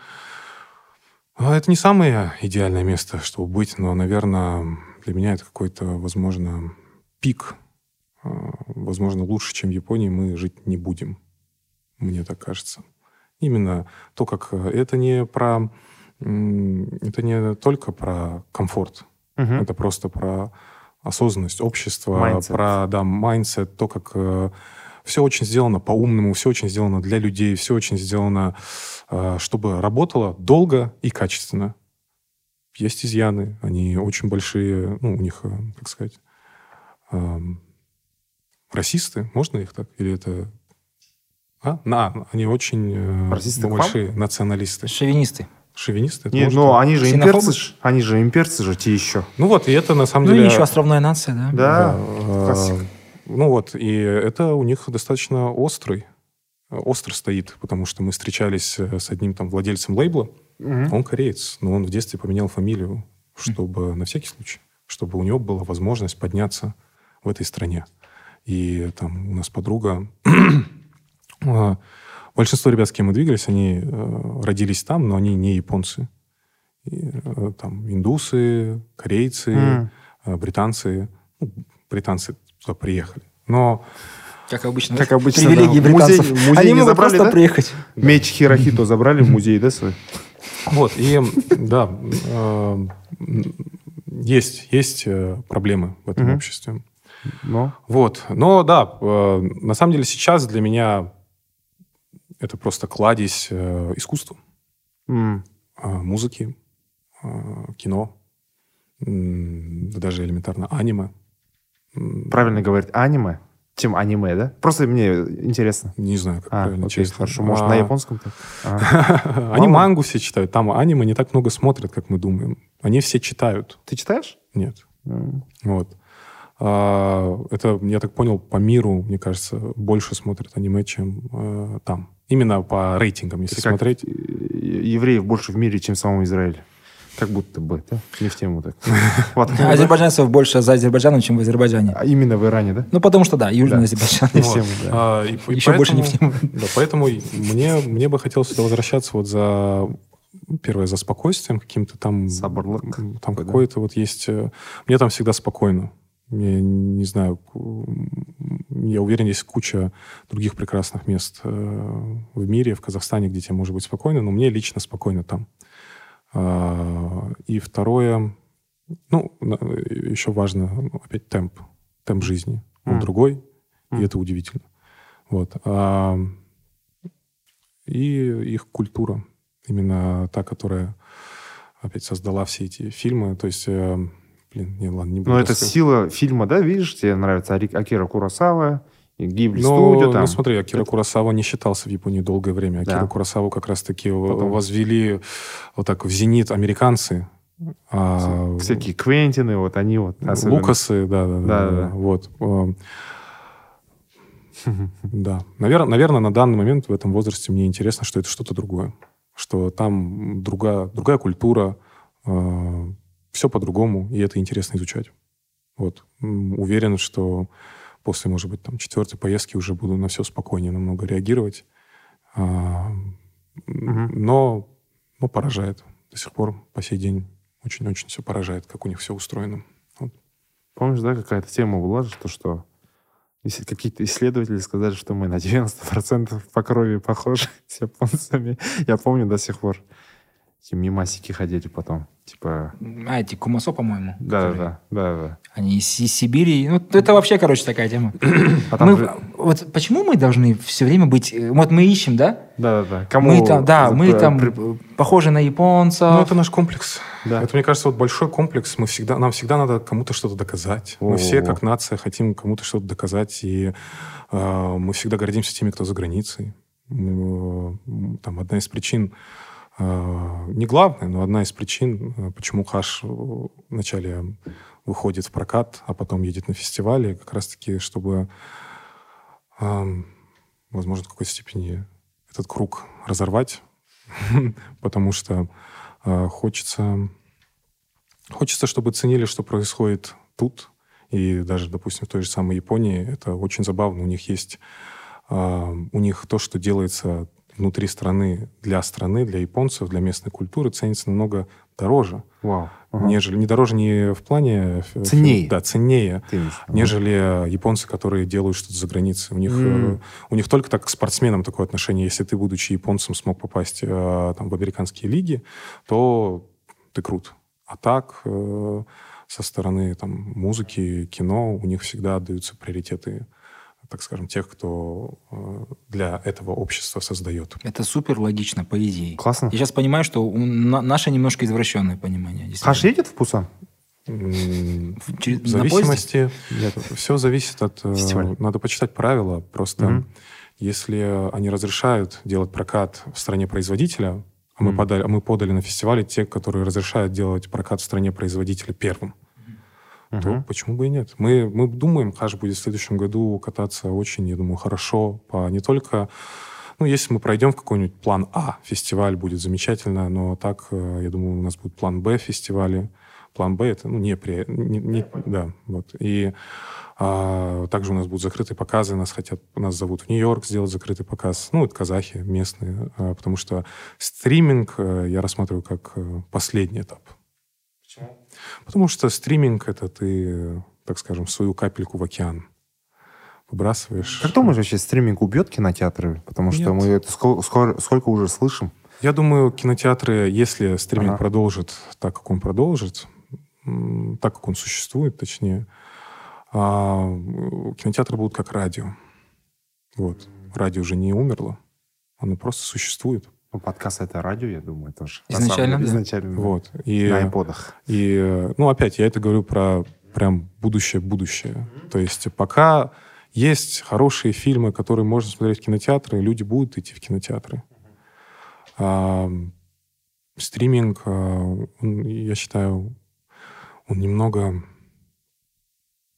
а, это не самое идеальное место, чтобы быть, но, наверное, для меня это какой-то, возможно, пик. А, Возможно, лучше, чем в Японии мы жить не будем. Мне так кажется. Именно то, как э, это не про... Это не только про комфорт. Мгм. Это просто про осознанность общества, Mindset. про да, mindset, то, как все очень сделано по-умному, все очень сделано для людей, все очень сделано, э, чтобы работало долго и качественно. Есть изъяны, они очень большие, ну, у них, э, как сказать, эм, расисты, можно их так? Или это... А? На, они очень э, Расисты большие националисты. Шовинисты. Шовинисты? это Нет, может ну они же имперцы, ж, они же имперцы же, те еще. Ну вот, и это на самом Ну, деле... и еще островная нация, да? Да, э, классика. Ну вот, и это у них достаточно острый, остро стоит, потому что мы встречались э, с одним там владельцем лейбла, Мгм. он кореец, но он в детстве поменял фамилию, чтобы на всякий случай, чтобы у него была возможность подняться в этой стране. И там у нас подруга, э, большинство ребят, с кем мы двигались, они э, родились там, но они не японцы. И, э, там индусы, корейцы, э, британцы. Ну, британцы туда приехали. Но Как обычно. Как обычно, Привилегии да. Музей- британцев. музей Они не могут забрали, просто да? приехать. Меч Хирохито забрали в музей, да, свой? Вот, и да, есть, есть проблемы в этом обществе. Но. Вот, но да, э, на самом деле сейчас для меня это просто кладезь э, искусства, э, музыки, э, кино, даже элементарно аниме. Правильно говорить аниме, чем аниме, да? Просто мне интересно. Не знаю, как А, правильно, окей, честно. хорошо. Может, А, на японском так? А. Они мангу все читают, там аниме не так много смотрят, как мы думаем. Они все читают. Ты читаешь? Нет. Вот. А, Это, я так понял, по миру, мне кажется, больше смотрят аниме, чем э, там. Именно по рейтингам, если как, смотреть. Евреев больше в мире, чем в самом Израиле. Как будто бы, да? Не в тему так. Азербайджанцев больше за Азербайджаном, чем в Азербайджане. А именно в Иране, да? Ну, потому что, да, Южный Да. Азербайджан. Не в тему, да. А, и- и Еще больше не в поэтому- тему. Да, поэтому мне, мне бы хотелось сюда возвращаться вот за первое за спокойствием каким-то там Сабырлык там какое-то вот есть э, мне там всегда спокойно я не знаю я уверен есть куча других прекрасных мест э, в мире в Казахстане где тебе может быть спокойно но мне лично спокойно там А, и второе ну еще важно ну, опять темп темп жизни он М. другой М. и это удивительно вот А, и их культура именно та, которая опять создала все эти фильмы. То есть, э, блин, не, ладно, не буду Но это рассказывать. сила фильма, да, видишь, тебе нравится Акира Куросава, Гибли Ну, студию там. ну, смотри, Акира Это- Курасава не считался в Японии долгое время. Акира Да. Курасаву как раз-таки Потом. возвели вот так в зенит американцы. а Всякие Квентины, вот они вот. особенно. Лукасы, да, да, да, Да-да-да. Вот. эм, Да. Наверное, наверное, на данный момент в этом возрасте мне интересно, что это что-то другое. Что там другая, другая культура, все по-другому, и это интересно изучать. Вот. Уверен, что после, может быть, там, четвертой поездки уже буду на все спокойнее намного реагировать. А, Мгм. Но, но поражает. До сих пор, по сей день, очень-очень все поражает, как у них все устроено. Помнишь, да, какая-то тема была что если какие-то исследователи сказали, что мы на 90% по крови похожи с японцами. Я помню до сих пор. Эти мимасики ходили потом. Типа, А, эти Кумасо, по-моему. да, которые- да, да, да. Они из, из Сибири. Ну, это вообще, короче, такая тема. А Мы- же- вот почему мы должны все время быть... э, Вот мы ищем, да? Да, да, да. Кому мы там, да, мы там при- похожи на японцев. Ну, это наш комплекс. Да. Это, мне кажется, вот большой комплекс. Мы всегда, нам всегда надо кому-то что-то доказать. Мы Во-во-во. все, как нация, хотим кому-то что-то доказать. И э, мы всегда гордимся теми, кто за границей. Мы, э, там одна из причин, не главная, но одна из причин, э, почему Хаш э, вначале выходит в прокат, а потом едет на фестивале, как раз-таки, чтобы, э, возможно, в какой-то степени этот круг разорвать, потому что э, хочется, хочется, чтобы ценили, что происходит тут, и даже, допустим, в той же самой Японии это очень забавно. У них есть, э, у них то, что делается внутри страны для страны, для японцев, для местной культуры, ценится намного дороже, Вау. Ага. нежели не дороже не в плане э, Ценнее. да, ценнее, виду? нежели японцы, которые делают что-то за границей. У них, э, у них только так к спортсменам такое отношение. Если ты, будучи японцем, смог попасть э, там, в американские лиги, то ты крут. А так, э, со стороны там, музыки, кино, у них всегда отдаются приоритеты, так скажем, тех, кто э, для этого общества создает. Это супер логично, по идее. Классно. Я сейчас понимаю, что у на- наше немножко извращенное понимание. Хаш едет в Пусан? В- зависимости... Все зависит от... э, Фестиваля. Надо почитать правила. Просто Мгм. если они разрешают делать прокат в стране производителя, а мы, Мгм. подали, а мы подали на фестивале те, которые разрешают делать прокат в стране производителя первым, то Мгм. почему бы и нет? Мы, мы думаем, Хаш будет в следующем году кататься очень, я думаю, хорошо. По, не только... Ну, если мы пройдем в какой-нибудь план А, фестиваль будет замечательно, но так, э, я думаю, у нас будет план Б фестиваля. План Б это, ну, не, при, не, не- да, вот. И а, также у нас будут закрытые показы, нас хотят, нас зовут в Нью-Йорк сделать закрытый показ. Ну, это казахи местные, а, потому что стриминг э, я рассматриваю как э, последний этап. Потому что стриминг это ты, так скажем, свою капельку в океан выбрасываешь. Как думаешь, вообще стриминг убьет кинотеатры? Потому что Нет. мы это сколько, скоро- сколько уже слышим. Я думаю, кинотеатры, если стриминг Ага. продолжит так, как он продолжит, так, как он существует, точнее, а, кинотеатры будут как радио. Вот. Радио уже не умерло, оно просто существует. Ну, подкаст это радио, я думаю, тоже. На Изначально, деле, да. Изначально. Вот. И, На айподах. и, ну, опять, я это говорю про прям будущее-будущее. То есть пока есть хорошие фильмы, которые можно смотреть в кинотеатры, люди будут идти в кинотеатры. А, стриминг, он, я считаю, он немного,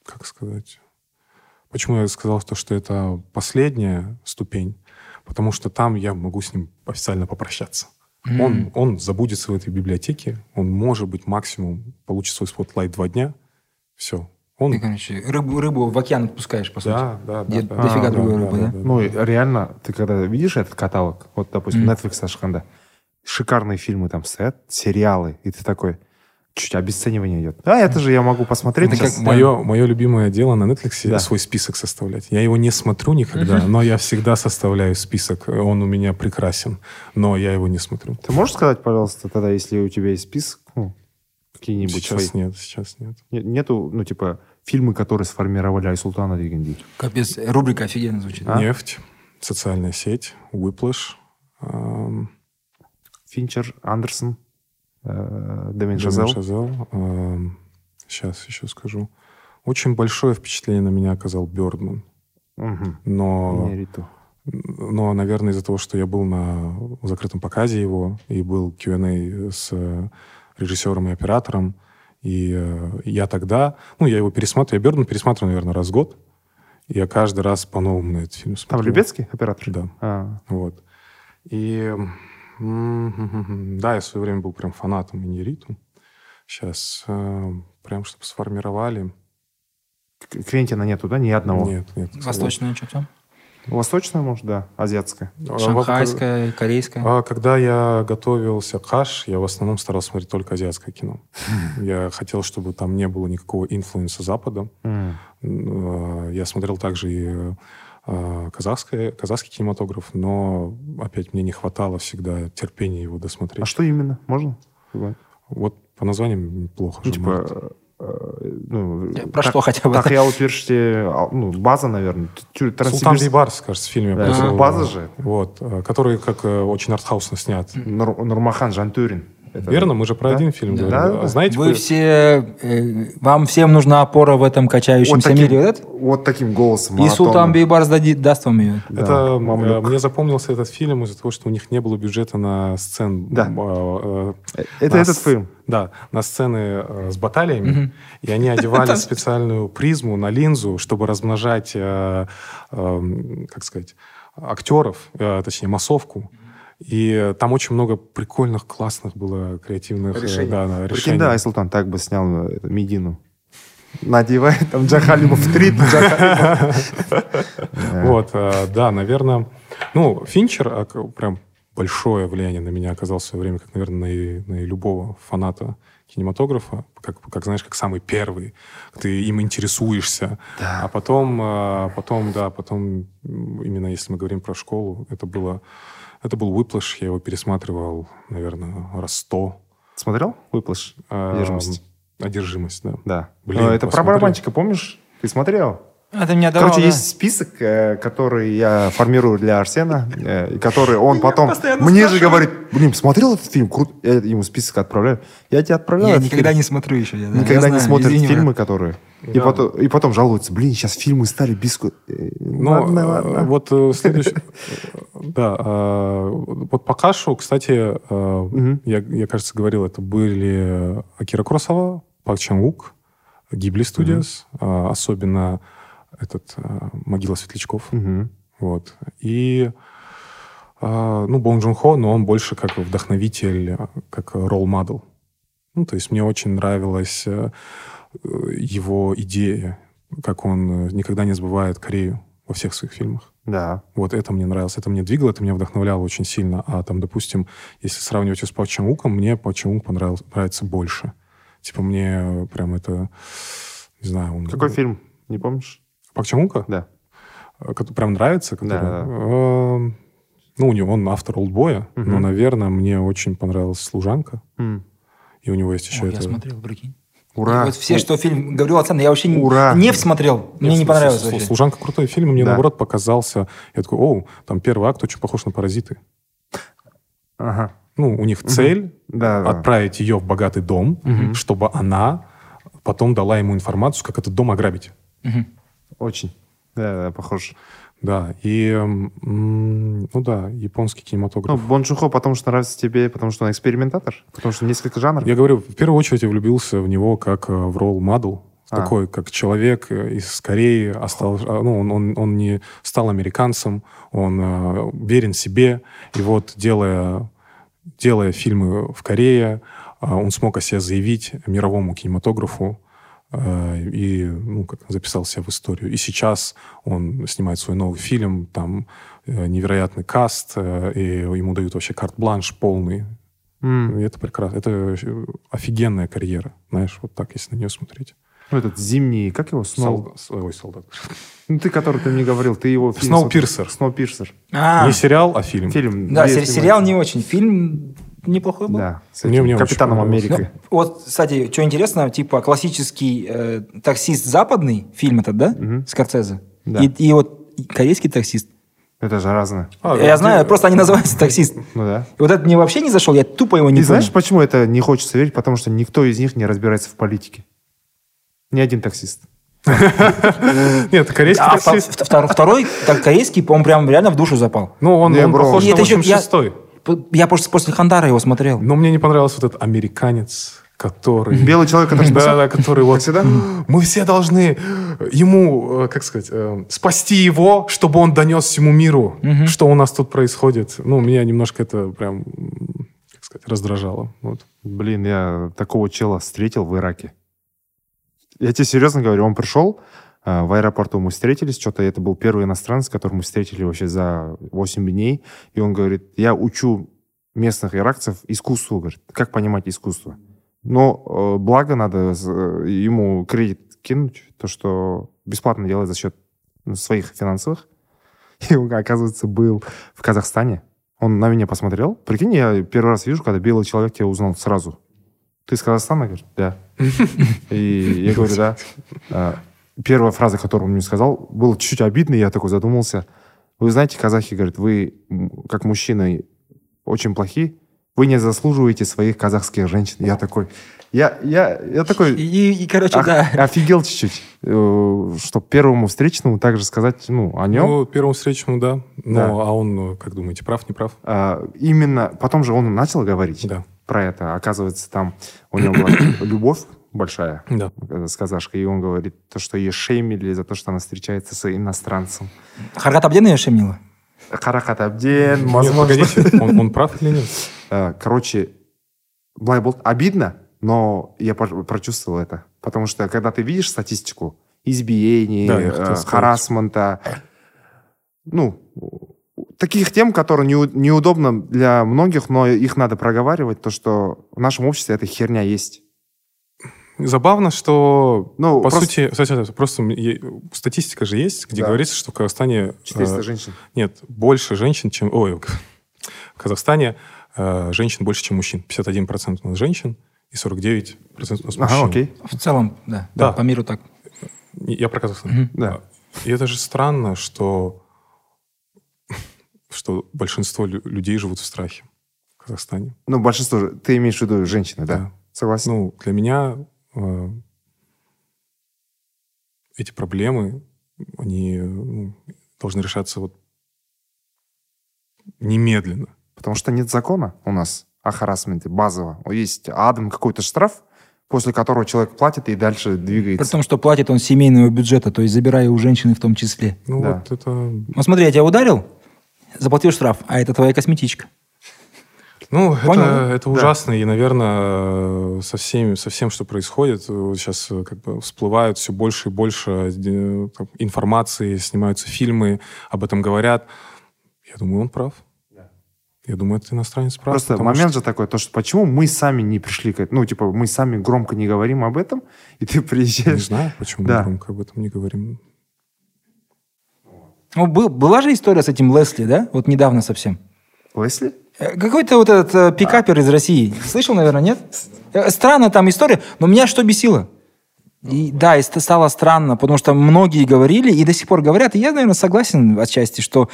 как сказать, почему я сказал, то, что это последняя ступень, потому что там я могу с ним официально попрощаться. М. Он, он забудется в этой библиотеке, он, может быть, максимум получит свой spotlight два дня, все. Он, Ты, короче, рыбу, рыбу в океан отпускаешь, по сути. да, да, да, да. дофига А, другой да, рыбы, да? Ну, и реально, ты когда видишь этот каталог, вот, допустим, Мгм. Netflix ашқанда, шикарные фильмы там стоят, сериалы, и ты такой, чуть обесценивание идет. А, это же я могу посмотреть Это как- Мое, мое любимое дело на Netflix Да. свой список составлять. Я его не смотрю никогда, но я всегда составляю список. Он у меня прекрасен, но я его не смотрю. Ты можешь сказать, пожалуйста, тогда, если у тебя есть список, ну, какие-нибудь Сейчас свои? нет, сейчас нет. Не- Нету, ну, типа, фильмы, которые сформировали Айсултана Дегенди. Капец, рубрика офигенно звучит. А? Нефть, социальная сеть, Whiplash, эм, Финчер, Андерсон, э, Дэмин Damien Шазел. Chazelle, эм, сейчас еще скажу. Очень большое впечатление на меня оказал Бёрдман. Но, но, наверное, из-за того, что я был на закрытом показе его, и был Q&A с режиссером и оператором, и э, я тогда, ну, я его пересматриваю, я Бёрдман пересматриваю, наверное, раз в год, и я каждый раз по-новому на этот фильм Там смотрю. Любецкий оператор? Да. А, Вот. И да, я в свое время был прям фанатом Иньяриту. Сейчас прям чтобы сформировали. Квентина нету, да? Ни одного. Нет, нет. Восточное что-то? Восточная, может, да. Азиатская. Шанхайская, корейская. А когда я готовился к хаш, я в основном старался смотреть только азиатское кино. Я хотел, чтобы там не было никакого инфлюенса Запада. Э, Я смотрел также и э, казахское, казахский кинематограф, но опять мне не хватало всегда терпения его досмотреть. А что именно? Можно? Вот по названиям плохо. Ну, типа, может. э, ну, Про так- что хотя бы? Так я утверждаю, ну, база, наверное. Тю- Султан Транссибирск- Бейбарс, кажется, в фильме. Да, был, э, база же. Вот, э, который как э, очень артхаусно снят. Нур- Нурмахан Жантюрин. Это- Верно? Мы же про Да? один фильм Да, говорим. да, А да. Знаете, Вы вы- все... э, вам всем нужна опора в этом качающемся таким, мире. Вот вот таким голосом. И Султан. Бейбарс дади- даст вам ее. Да, Это мамлюк. э, мне запомнился этот фильм из-за того, что у них не было бюджета на сцен. Да. э, э, Это на этот с- фильм. Да, на сцены э, с баталиями. И они одевали специальную призму на линзу, чтобы размножать, э, эм, как сказать, актеров, э, точнее, массовку. И там очень много прикольных, классных было креативных э, Решений. да, да, Прикинь, решений. да, Айсултан так бы снял э, Медину. Надевает там Джахалимов три. Вот, э, да, наверное. Ну, Финчер прям большое влияние на меня оказал в свое время, как, наверное, на, на любого фаната кинематографа, как, как знаешь, как самый первый. Ты им интересуешься. А потом, э, потом, да, потом, именно если мы говорим про школу, это было... Это был Whiplash, я его пересматривал, наверное, раз сто. Смотрел «Выплыш»? Э, Одержимость. Одержимость, да. Да. Блин, это про посмотри. барабанщика, помнишь? Ты смотрел? Это меня давал, Короче, да. есть список, э, который я формирую для Арсена, э, и который он потом мне же говорит, блин, смотрел этот фильм? Крут. Я ему список отправляю. Я тебе отправляю. Я никогда фильм. не смотрю еще. я- да. Никогда Я не знаю, смотрят фильмы, брат. которые... И, Да. потом, и потом жалуются, блин, сейчас фильмы стали без... э, Ну, ладно, ладно. вот следующий... Да, э, вот по Кашу, кстати, э, я, я, кажется, говорил, это были Акира Куросава, Пак Чан Вук, Гибли Студиос, э, особенно этот э, «Могила светлячков». Мгм. Вот. И, э, ну, Бон Джун Хо, но он больше как вдохновитель, как ролл-модел. Ну, то есть мне очень нравилась э, его идея, как он э, никогда не забывает Корею во всех своих фильмах. Да. Вот это мне нравилось, это мне двигало, это меня вдохновляло очень сильно. А там, допустим, если сравнивать его с Пак Чан Вуком, мне Пак Чан Вук понравился, нравится больше. Типа мне прям это, не знаю... Он, Какой фильм? Не помнишь? Пак Вука? Да. Э, который прям нравится. Который, Да, да. э, ну, у него он автор «Олдбоя», но, Мгм. наверное, мне очень понравилась «Служанка». М. И у него есть еще Ой, это... Я смотрел, прикинь. Ура. Вот все, что фильм говорил Александр, я вообще не- Ура. не смотрел. Мне не Нет, понравилось «Слу- вообще. «Служанка» крутой фильм, мне, Да. наоборот, показался... Я такой, оу, там первый акт очень похож на «Паразиты». Ага. Ну, у них цель Да, да. отправить ее в богатый дом, чтобы она потом дала ему информацию, как этот дом ограбить. Очень. Да, да, похож. Да, и, ну да, японский Ну, кинематограф. Бон Джун Хо, потому что нравится тебе, потому что он экспериментатор? Потому что несколько жанров? Я говорю, в первую очередь я влюбился в него как э, в ролл модел А. такой, как человек э, из Кореи, остал, а, ну, он, он, он не стал американцем, он э, верен себе, и вот делая, делая фильмы в Корее, э, он смог о себе заявить мировому кинематографу, и ну, как записал себя в историю. И сейчас он снимает свой новый фильм, там э, невероятный каст, э, и ему дают вообще карт-бланш полный. М. И это прекрасно. Это э, офигенная карьера, знаешь, вот так, если на нее смотреть. Ну, этот зимний, как его? Сноу... Сол- Ой, солдат. Ну, ты, который ты мне говорил, ты его. Сноупирсер. Сноупирсер. А, Не сериал, а фильм. Фильм. да, сериал не очень. Фильм неплохой был. Да, с Мне- этим мне Капитаном. Америки. Ну, вот, кстати, что интересно, типа классический э, таксист западный фильм этот, да? Мгм. Скорцезе. Да. И, и вот корейский таксист. Это же разное. А, я где- знаю, просто они называются таксист. Ну да. И вот это мне вообще не зашел, я тупо его не И понял. знаешь, почему это не хочется верить? Потому что никто из них не разбирается в политике. Ни один таксист. Нет, корейский А таксист. вто- второй, так, корейский, он прям реально в душу запал. Ну, он, Не, он бро. похож на это еще я- 86-й. Я просто после Хандара его смотрел. Но мне не понравился вот этот американец, который... Белый человек, который Да, да, который вот... всегда? Мы все должны ему, э, как сказать, э, спасти его, чтобы он донес всему миру, что у нас тут происходит. Ну, меня немножко это прям, как сказать, раздражало. Вот. Блин, я такого чела встретил в Ираке. Я тебе серьезно говорю, он пришел, в аэропорту мы встретились, что-то это был первый иностранец, которого мы встретили вообще за 8 дней, и он говорит, я учу местных иракцев искусству, говорит, как понимать искусство. Но э, благо надо э, ему кредит кинуть, то, что бесплатно делает за счет ну, своих финансовых. И он, оказывается, был в Казахстане. Он на меня посмотрел. Прикинь, я первый раз вижу, когда белый человек тебя узнал сразу. Ты из Казахстана? Говорит, да. И я говорю, да. Первая фраза, которую он мне сказал, было чуть-чуть обидно, и я такой задумался. Вы знаете, казахи, говорят, вы как мужчины очень плохи, вы не заслуживаете своих казахских женщин. Я такой, я, я, я такой, И, и, короче, ох- да. офигел чуть-чуть, чтобы первому встречному также сказать, ну, о нем. Ну, первому встречному, да. Ну, Да. а он, э, как думаете, прав, не прав? А, именно, потом же он начал говорить Да. про это. Оказывается, там у него была любовь большая Да. э, с казашкой, и он говорит, то, что ее шеймили за то, что она встречается с иностранцем. Харгат Абден ее шемнила? Харакат Абден, возможно. он, он прав или нет? Э, Короче, былай болды. обидно, но я прочувствовал это. Потому что, когда ты видишь статистику избиений, Да, э, харасмента, ну, таких тем, которые неу- неудобно для многих, но их надо проговаривать, то, что в нашем обществе эта херня есть. Забавно, что, Ну, по просто- сути, кстати, просто статистика же есть, где Да. говорится, что в Казахстане... 400 э, женщин. Нет, больше женщин, чем... Ой, в Казахстане э, женщин больше, чем мужчин. 51% у нас женщин и 49% у нас мужчин. Ага, окей. В целом, да. Да. По миру так. Я про Казахстан. Мгм. Да. И это же странно, что, что большинство лю- людей живут в страхе в Казахстане. Ну, большинство, же- ты имеешь в виду женщины, да? Да. Согласен. Ну, для меня эти проблемы, они ну, должны решаться вот немедленно. Потому что нет закона у нас о харасменте базового. Есть адам какой-то штраф, после которого человек платит и дальше При двигается. том, что платит он семейного бюджета, то есть забирая у женщины в том числе. Ну Да. вот это... Ну смотри, я тебя ударил, заплатил штраф, а это твоя косметичка. Ну, Понял, это, да? это ужасно, и, наверное, со, всеми, со всем, что происходит, сейчас как бы всплывают все больше и больше э, там, информации, снимаются фильмы, об этом говорят. Я думаю, он прав. Я думаю, этот иностранец прав. Просто момент что- же такой, то, что почему мы сами не пришли к этому, ну, типа, мы сами громко не говорим об этом, и ты Не приезжаешь. знаю, почему Да. мы громко об этом не говорим. Ну, был- была же история с этим Лесли, да? Вот недавно совсем. Лесли? Э, Какой-то вот этот э, пикапер из России. Слышал, наверное, нет? Э, Странная там история, но меня что бесило? И, да, и ст- стало странно, потому что многие говорили и до сих пор говорят, и я, наверное, согласен отчасти, что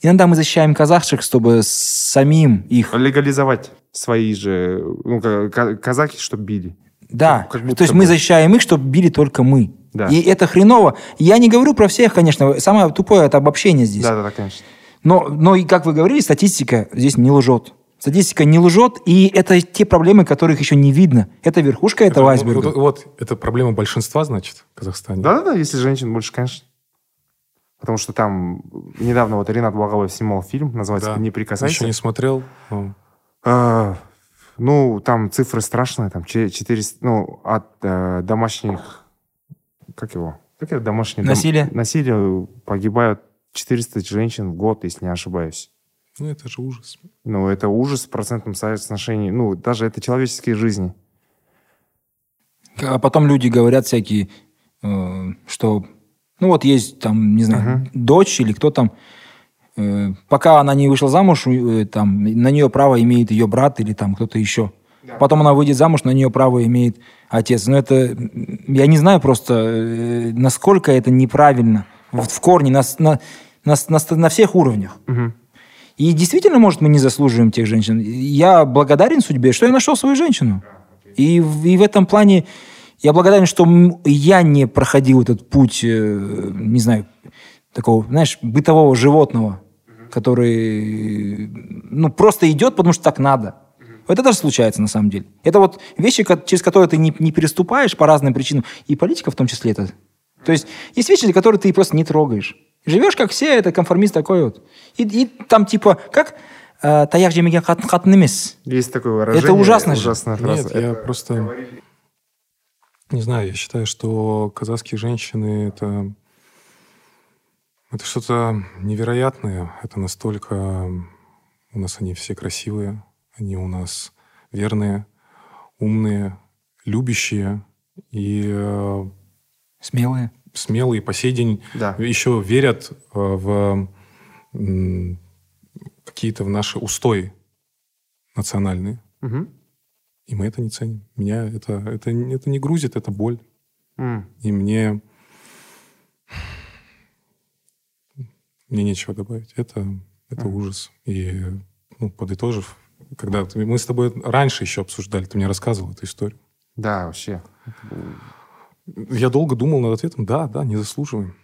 иногда мы защищаем казахских, чтобы самим их... Легализовать свои же, ну, ка- ка- казахи, чтобы били. Да, Как то есть мы защищаем их, чтобы били только мы. Да. И это хреново. Я не говорю про всех, конечно, самое тупое это обобщение здесь. Да-да-да, конечно. Но, но и как вы говорили, статистика здесь не лжет. Статистика не лжет, и это те проблемы, которых еще не видно. Это верхушка этого Вот- айсберга. Вот, вот это проблема большинства, значит, в Казахстане. Да-да-да, если женщин больше, конечно. Потому что там недавно вот Ренат Благовой снимал фильм, называется Да. «Не прикасайся». Еще не смотрел. но А, ну, там цифры страшные, там че- 400, ну, от э, домашних, как его? Как это домашнее? дом- Насилие? насилие погибают 400 женщин в год, если не ошибаюсь. Ну, это же ужас. Ну, это ужас в процентном соотношении. Ну, даже это человеческие жизни. А потом люди говорят всякие, э, что, ну вот есть там, не знаю, дочь или кто там, э, пока она не вышла замуж, э, там, на нее право имеет ее брат или там кто-то еще. Потом она выйдет замуж, на нее право имеет отец. Но это, м, я не знаю просто, э, насколько это неправильно в, в корне, на, на, на, на, на всех уровнях. И действительно, может, мы не заслуживаем тех женщин. Я благодарен судьбе, что я нашел свою женщину. И, в- и в этом плане Я благодарен, что я не проходил этот путь, э, не знаю, такого, знаешь, бытового животного, который, ну, просто идет, потому что так надо. Это тоже случается, на самом деле. Это вот вещи, через которые ты не, не переступаешь по разным причинам. И политика в том числе это. То есть есть вещи, которые ты просто не трогаешь. Живешь, как все, это конформист такой вот. И, и там типа, как э, таяқ жемеген қатын қатын емес. Есть такое выражение. ужасно же. Ужасная фраза. Нет, я Это просто... Не знаю, я считаю, что казахские женщины это... Это что-то невероятное. Это настолько... У нас они все красивые, они у нас верные, умные, любящие и э, Смелые. смелые по сей день Да. еще верят э, в какие-то в наши устои национальные. Мгм. И мы это не ценим. Меня это, это, не- это не грузит, это боль. М. И мне... Мне нечего добавить. Это, это ужас. И, ну, подытожив, когда ты- мы с тобой раньше еще обсуждали, ты мне рассказывал эту историю. Да, вообще. Я долго думал над ответом. Да, да, не заслуживаем.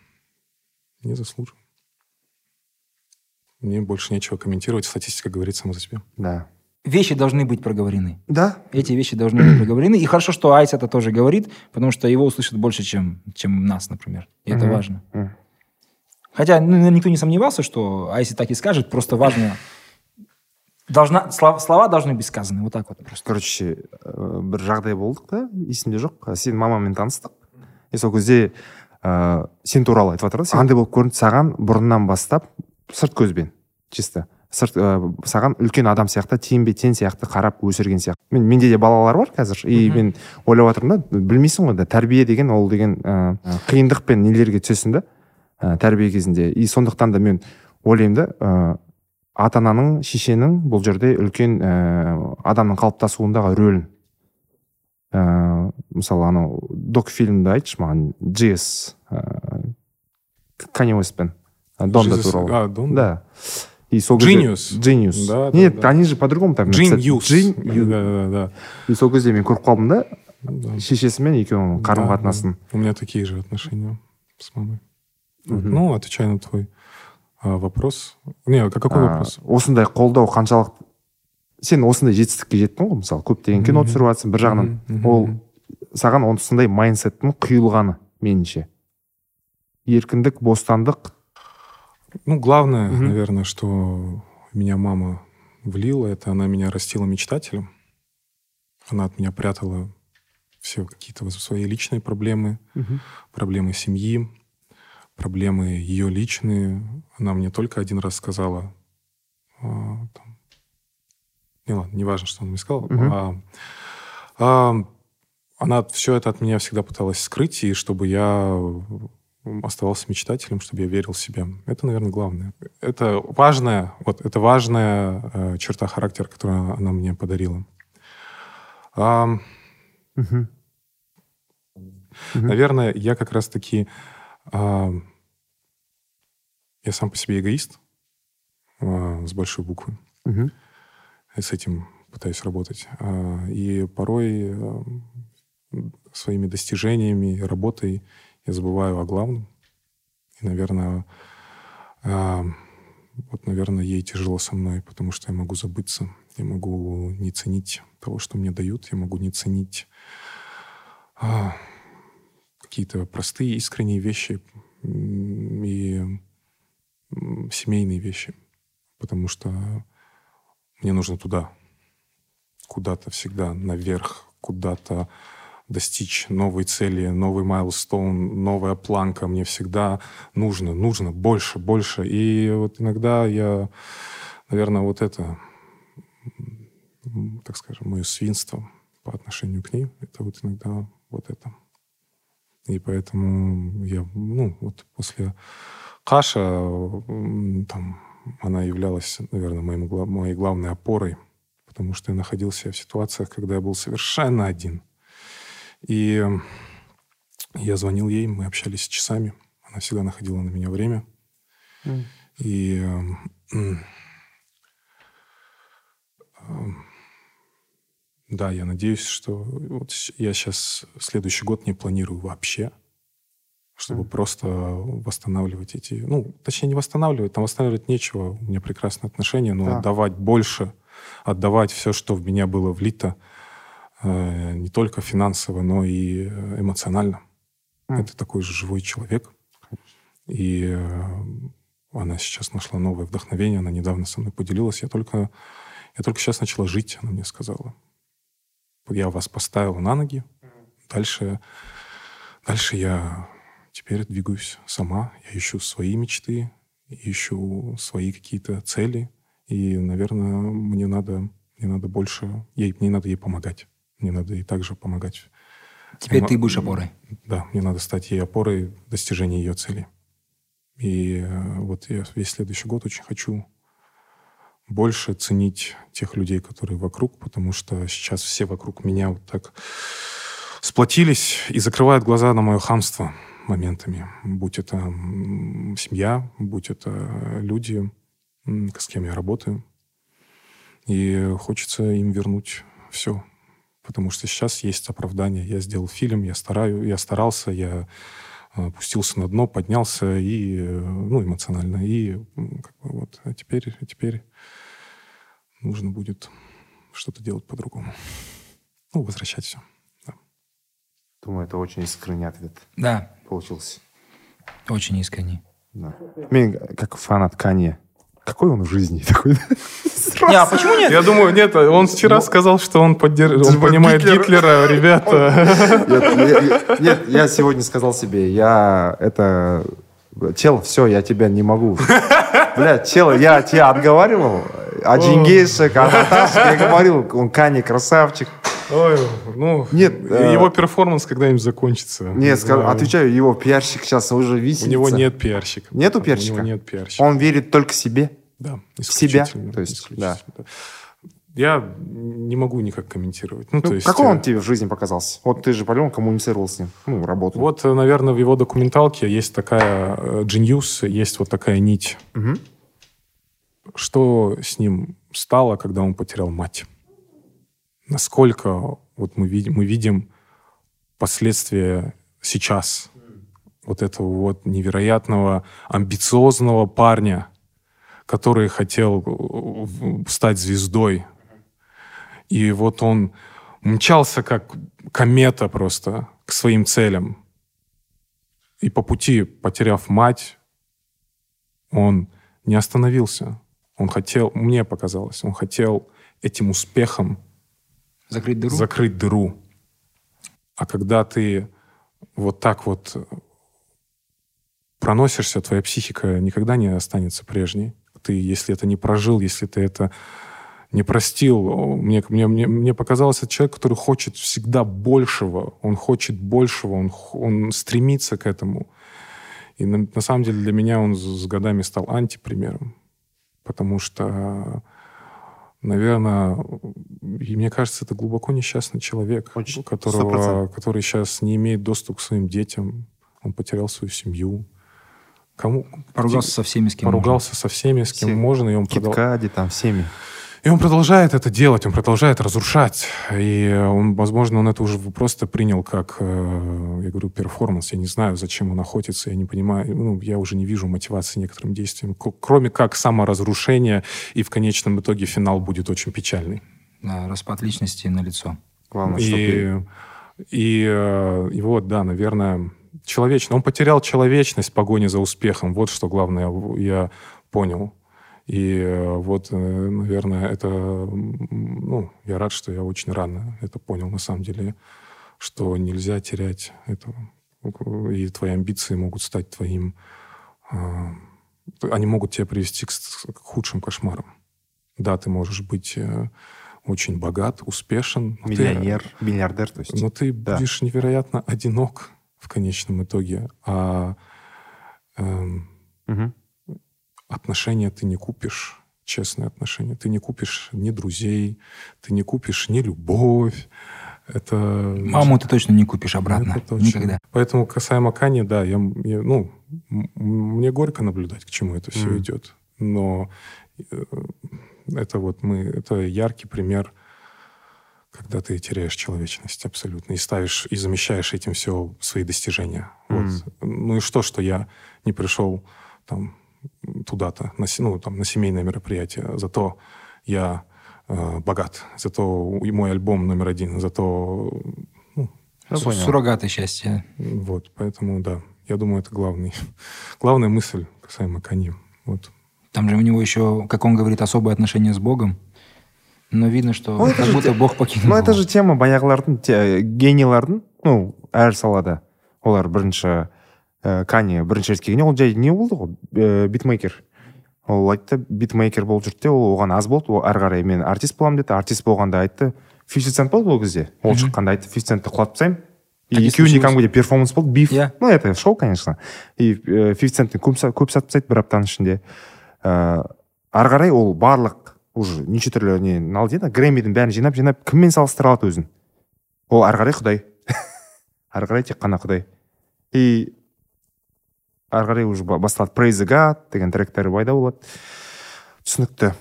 Не заслуживаем. Мне больше нечего комментировать. Статистика говорит сама за себя. Да. Вещи должны быть проговорены. Да. Эти вещи должны быть проговорены. И хорошо, что Айс это тоже говорит, потому что его услышат больше, чем, чем нас, например. И это важно. Хотя ну, никто не сомневался, что Айси так и скажет, просто важно... Должна, слова, слова должны быть сказаны, вот так вот просто. короче ә, бір жағдай болдық та есімде жоқ. Сен мамамен таныстық. И сол кезде ә, сен туралы айтып жатыр да сен андай болып көрінді. Саған бұрыннан бастап сырт көзбен чисто. Сырт ә, саған үлкен адам сияқты теңбе тең сияқты қарап өсірген сияқты. Мен, менде де балалар бар қазір. И мен ойлап жатырмын да білмейсің ғой да тәрбие деген ол деген ә, қиындық пен нелерге түсесің да ә, тәрбие кезінде. И сондықтан да мен ойлаймын да ә, ата ананың шешенің бұл жерде үлкен ә, адамның қалыптасуындағы рөлін ә, мысалы анау док фильмді айтшы маған джес Канье Уэстпен ә, донда Jesus- туралы А, Донда? да и сол Genius. Genius. Да, да, нет да. они же по-другому там Джин написали. Юс. Genius. Да, да, да. и сол кезде мен көріп қалдым да Да. шешесімен екеуінің қарым қатынасын да. У меня такие же отношения с мамой. Ну, отвечая на твой вопрос. Не, а какой А, вопрос? осындай қолдау қаншалық сен осындай жетістікке жеттің ғой мысалы көптеген кино Мгм. түсіріп жатрсың бір жағынан Мгм, мгм, ол мгм. саған осындай майндсеттің құйылғаны меніңше еркіндік бостандық Ну, главное, Мгм. наверное, что меня мама влила, это она меня растила мечтателем. Она от меня прятала все какие-то свои личные проблемы, проблемы семьи, проблемы ее личные. Она мне только один раз сказала, а, там, не ладно, не важно, что она мне сказала, Мгм. а, а, она все это от меня всегда пыталась скрыть, и чтобы я оставался мечтателем, чтобы я верил в себя. Это, наверное, главное. Это важная, вот это важная э, черта характера, которую она мне подарила. А, Мгм. Мгм. Наверное, я как раз-таки... а, я сам по себе эгоист а, с большой буквы. Мгм. И с этим пытаюсь работать. А, И порой а, своими достижениями работой я забываю о главном. И, наверное, а, вот, наверное, ей тяжело со мной, потому что я могу забыться. Я могу не ценить того, что мне дают. Я могу не ценить а, какие-то простые, искренние вещи и семейные вещи. Потому что мне нужно туда, куда-то всегда наверх, куда-то достичь новой цели, новый майлстоун, новая планка. Мне всегда нужно, нужно больше, больше. И вот иногда я, наверное, вот это, так скажем, мое свинство по отношению к ней, это вот иногда вот это. И поэтому я, ну, вот после Каша, там, она являлась, наверное, моим, моей главной опорой, потому что я находился в ситуациях, когда я был совершенно один. И я звонил ей, мы общались часами. Она всегда находила на меня время. М. И м, м, м, Да, я надеюсь, что вот я сейчас следующий год не планирую вообще, чтобы mm. просто восстанавливать эти... Ну, точнее, не восстанавливать, там восстанавливать нечего. У меня прекрасные отношения, но да. отдавать больше, отдавать все, что в меня было влито, э, не только финансово, но и э, эмоционально. Mm. Это такой же живой человек. И э, она сейчас нашла новое вдохновение, она недавно со мной поделилась. Я только, я только сейчас начала жить, она мне сказала. Я вас поставил на ноги. Дальше, дальше я теперь двигаюсь сама. Я ищу свои мечты, ищу свои какие-то цели. И, наверное, мне надо, мне надо больше, ей, мне надо ей помогать. Мне надо ей также помогать. Теперь ты будешь опорой. Да, мне надо стать ей опорой достижения ее цели. И э, вот я весь следующий год очень хочу больше ценить тех людей, которые вокруг, потому что сейчас все вокруг меня вот так сплотились и закрывают глаза на мое хамство моментами. Будь это семья, будь это люди, с кем я работаю. И хочется им вернуть все. Потому что сейчас есть оправдание. Я сделал фильм, я стараю, я старался, я опустился на дно, поднялся и, э, ну, эмоционально. И как бы, вот, а теперь, а теперь нужно будет что-то делать по-другому. Ну, возвращать все. Да. Думаю, это очень искренний ответ. Да. Получился. Очень искренний. Да. Мне, как фанат Канье, какой он в жизни такой? Не, а почему нет? Я думаю, нет, он вчера ну, сказал, что он, поддерж... он понимает Гитлер. Гитлера, ребята. Нет, нет, я сегодня сказал себе, я это... Чел, все, я тебя не могу. Блядь, чел, я тебя отговаривал, а Джингейшек, а Наташек, я говорил, он Кани красавчик. Ой, ну, нет, его э... перформанс когда-нибудь закончится. Нет, скажу, отвечаю, его пиарщик сейчас уже висит. У него нет пиарщика. Нету пиарщика? У него нет пиарщика. Он верит только себе? Да, В себя? То есть, да. Я не могу никак комментировать. Ну, ну, то есть, какой он тебе в жизни показался? Вот ты же по-любому коммуницировал с ним, ну, работал. Вот, наверное, в его документалке есть такая э, Genius, есть вот такая нить. Угу. Что с ним стало, когда он потерял мать? Насколько вот мы видим, мы видим последствия сейчас вот этого вот невероятного амбициозного парня, который хотел э, стать звездой. И вот он мчался как комета просто к своим целям. И по пути, потеряв мать, он не остановился. Он хотел, мне показалось, он хотел этим успехом Закрыть дыру? Закрыть дыру. А когда ты вот так вот проносишься, твоя психика никогда не останется прежней. Ты, если это не прожил, если ты это не простил, мне, мне, мне, мне показалось, это человек, который хочет всегда большего, он хочет большего, он, он стремится к этому. И на, на самом деле для меня он с, с годами стал антипримером, потому что наверное, и мне кажется, это глубоко несчастный человек, Очень, которого, который сейчас не имеет доступа к своим детям. Он потерял свою семью. Кому? Поругался со всеми, с кем Поругался можно. со всеми, с кем Все. можно. И он Киткади, продол... там, всеми. И он продолжает это делать, он продолжает разрушать. И он, возможно, он это уже просто принял как, э, я говорю, перформанс. Я не знаю, зачем он охотится, я не понимаю. Ну, я уже не вижу мотивации некоторым действиям, кроме как саморазрушение, и в конечном итоге финал будет очень печальный. Да, распад личности на лицо. Главное, и, чтобы... и, э, и вот, да, наверное, человечно. Он потерял человечность в погоне за успехом. Вот что главное я понял. И э, вот, э, наверное, это, ну, я рад, что я очень рано это понял, на самом деле, что нельзя терять этого. И твои амбиции могут стать твоим... Они могут тебя привести к, к худшим кошмарам. Да, ты можешь быть э, очень богат, успешен. Миллионер, ты, миллиардер, то есть. Но ты да. будешь невероятно одинок в конечном итоге. А эм, угу отношения ты не купишь, честные отношения. Ты не купишь ни друзей, ты не купишь ни любовь. Это... Маму ты точно не купишь обратно. Это точно. Никогда. Поэтому касаемо Кани, да, я, я, ну, мне горько наблюдать, к чему это все mm. идет. Но э, это вот мы, это яркий пример, когда ты теряешь человечность абсолютно и ставишь, и замещаешь этим все свои достижения. Мгм. Вот. Ну и что, что я не пришел там туда-то, на, се- ну, там, на семейное мероприятие, зато я э, богат, зато и мой альбом номер один, зато ну, Ну, Су- понял. Суррогаты счастья. вот, поэтому да, я думаю, это главный, главная мысль касаемо Канье. Вот. Там же у него еще, как он говорит, особое отношение с Богом. Но видно, что Ну, это как же будто те- Бог покинул Ну, это его. же тема баяғылардың те- генийлардың ну әр салада олар бірінші ә, кани бірінші рет келгенде ол жай не болды ғой? Ә, битмейкер. Ол айтты beatmaker болып жүрді де ол оған аз болды. Ол ары қарай мен артист боламын деді. Артист болғанда айтты 50 цент болды ол кезде? Ол шыққанда айтты 50 центті құлатып тастаймын и екеуіне кәдімгідей перформанс болды beef. Иә. ну это шоу конечно. И 50 центті көп, са- көп сатып тастайды бір аптаның ішінде ә, ары қарай ол барлық уже неше түрлі не ал дейді Grammy дің бәрін жинап жинап кіммен салыстыра алады өзін? Ол ары қарай құдай. Ары қарай тек қана құдай. И ары қарай уже ба- басталады praise the god деген тректері пайда болады түсінікті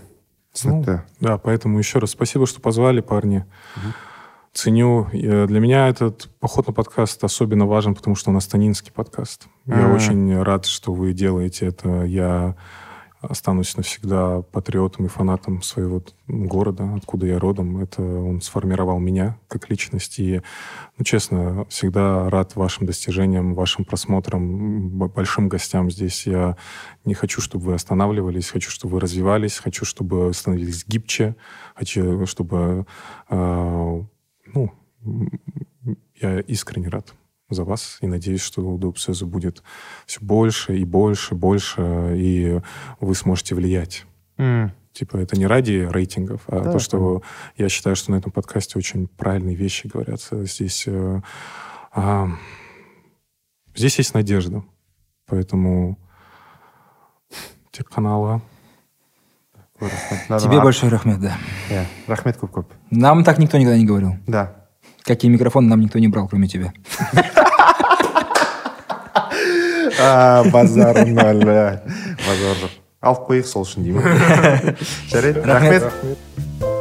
түсінікті Да, поэтому еще раз спасибо, что позвали, парни. Ценю. Э, Для меня этот поход на подкаст особенно важен, потому что у нас танинский подкаст. Я А. очень рад, что вы делаете это. Я останусь навсегда патриотом и фанатом своего города, откуда я родом. Это он сформировал меня как личность. И, ну, честно, всегда рад вашим достижениям, вашим просмотрам, большим гостям здесь. Я не хочу, чтобы вы останавливались, хочу, чтобы вы развивались, хочу, чтобы становились гибче, хочу, чтобы... э, ну, я искренне рад за вас и надеюсь, что у Дубсеза будет все больше и больше, больше, и вы сможете влиять. М, Типа это не ради рейтингов, а Да, то, что я считаю, что на этом подкасте очень правильные вещи говорятся. Здесь, э, а, здесь есть надежда. Поэтому те канала. Тебе большой рахмет, да. иә рахмет көп көп Нам так никто никогда не говорил. да Какие микрофоны нам никто не брал, кроме тебя. а, базар ноль базар жоқ. Алып қояйық сол үшін деймін. Жарайды. Рахмет. Рахмет.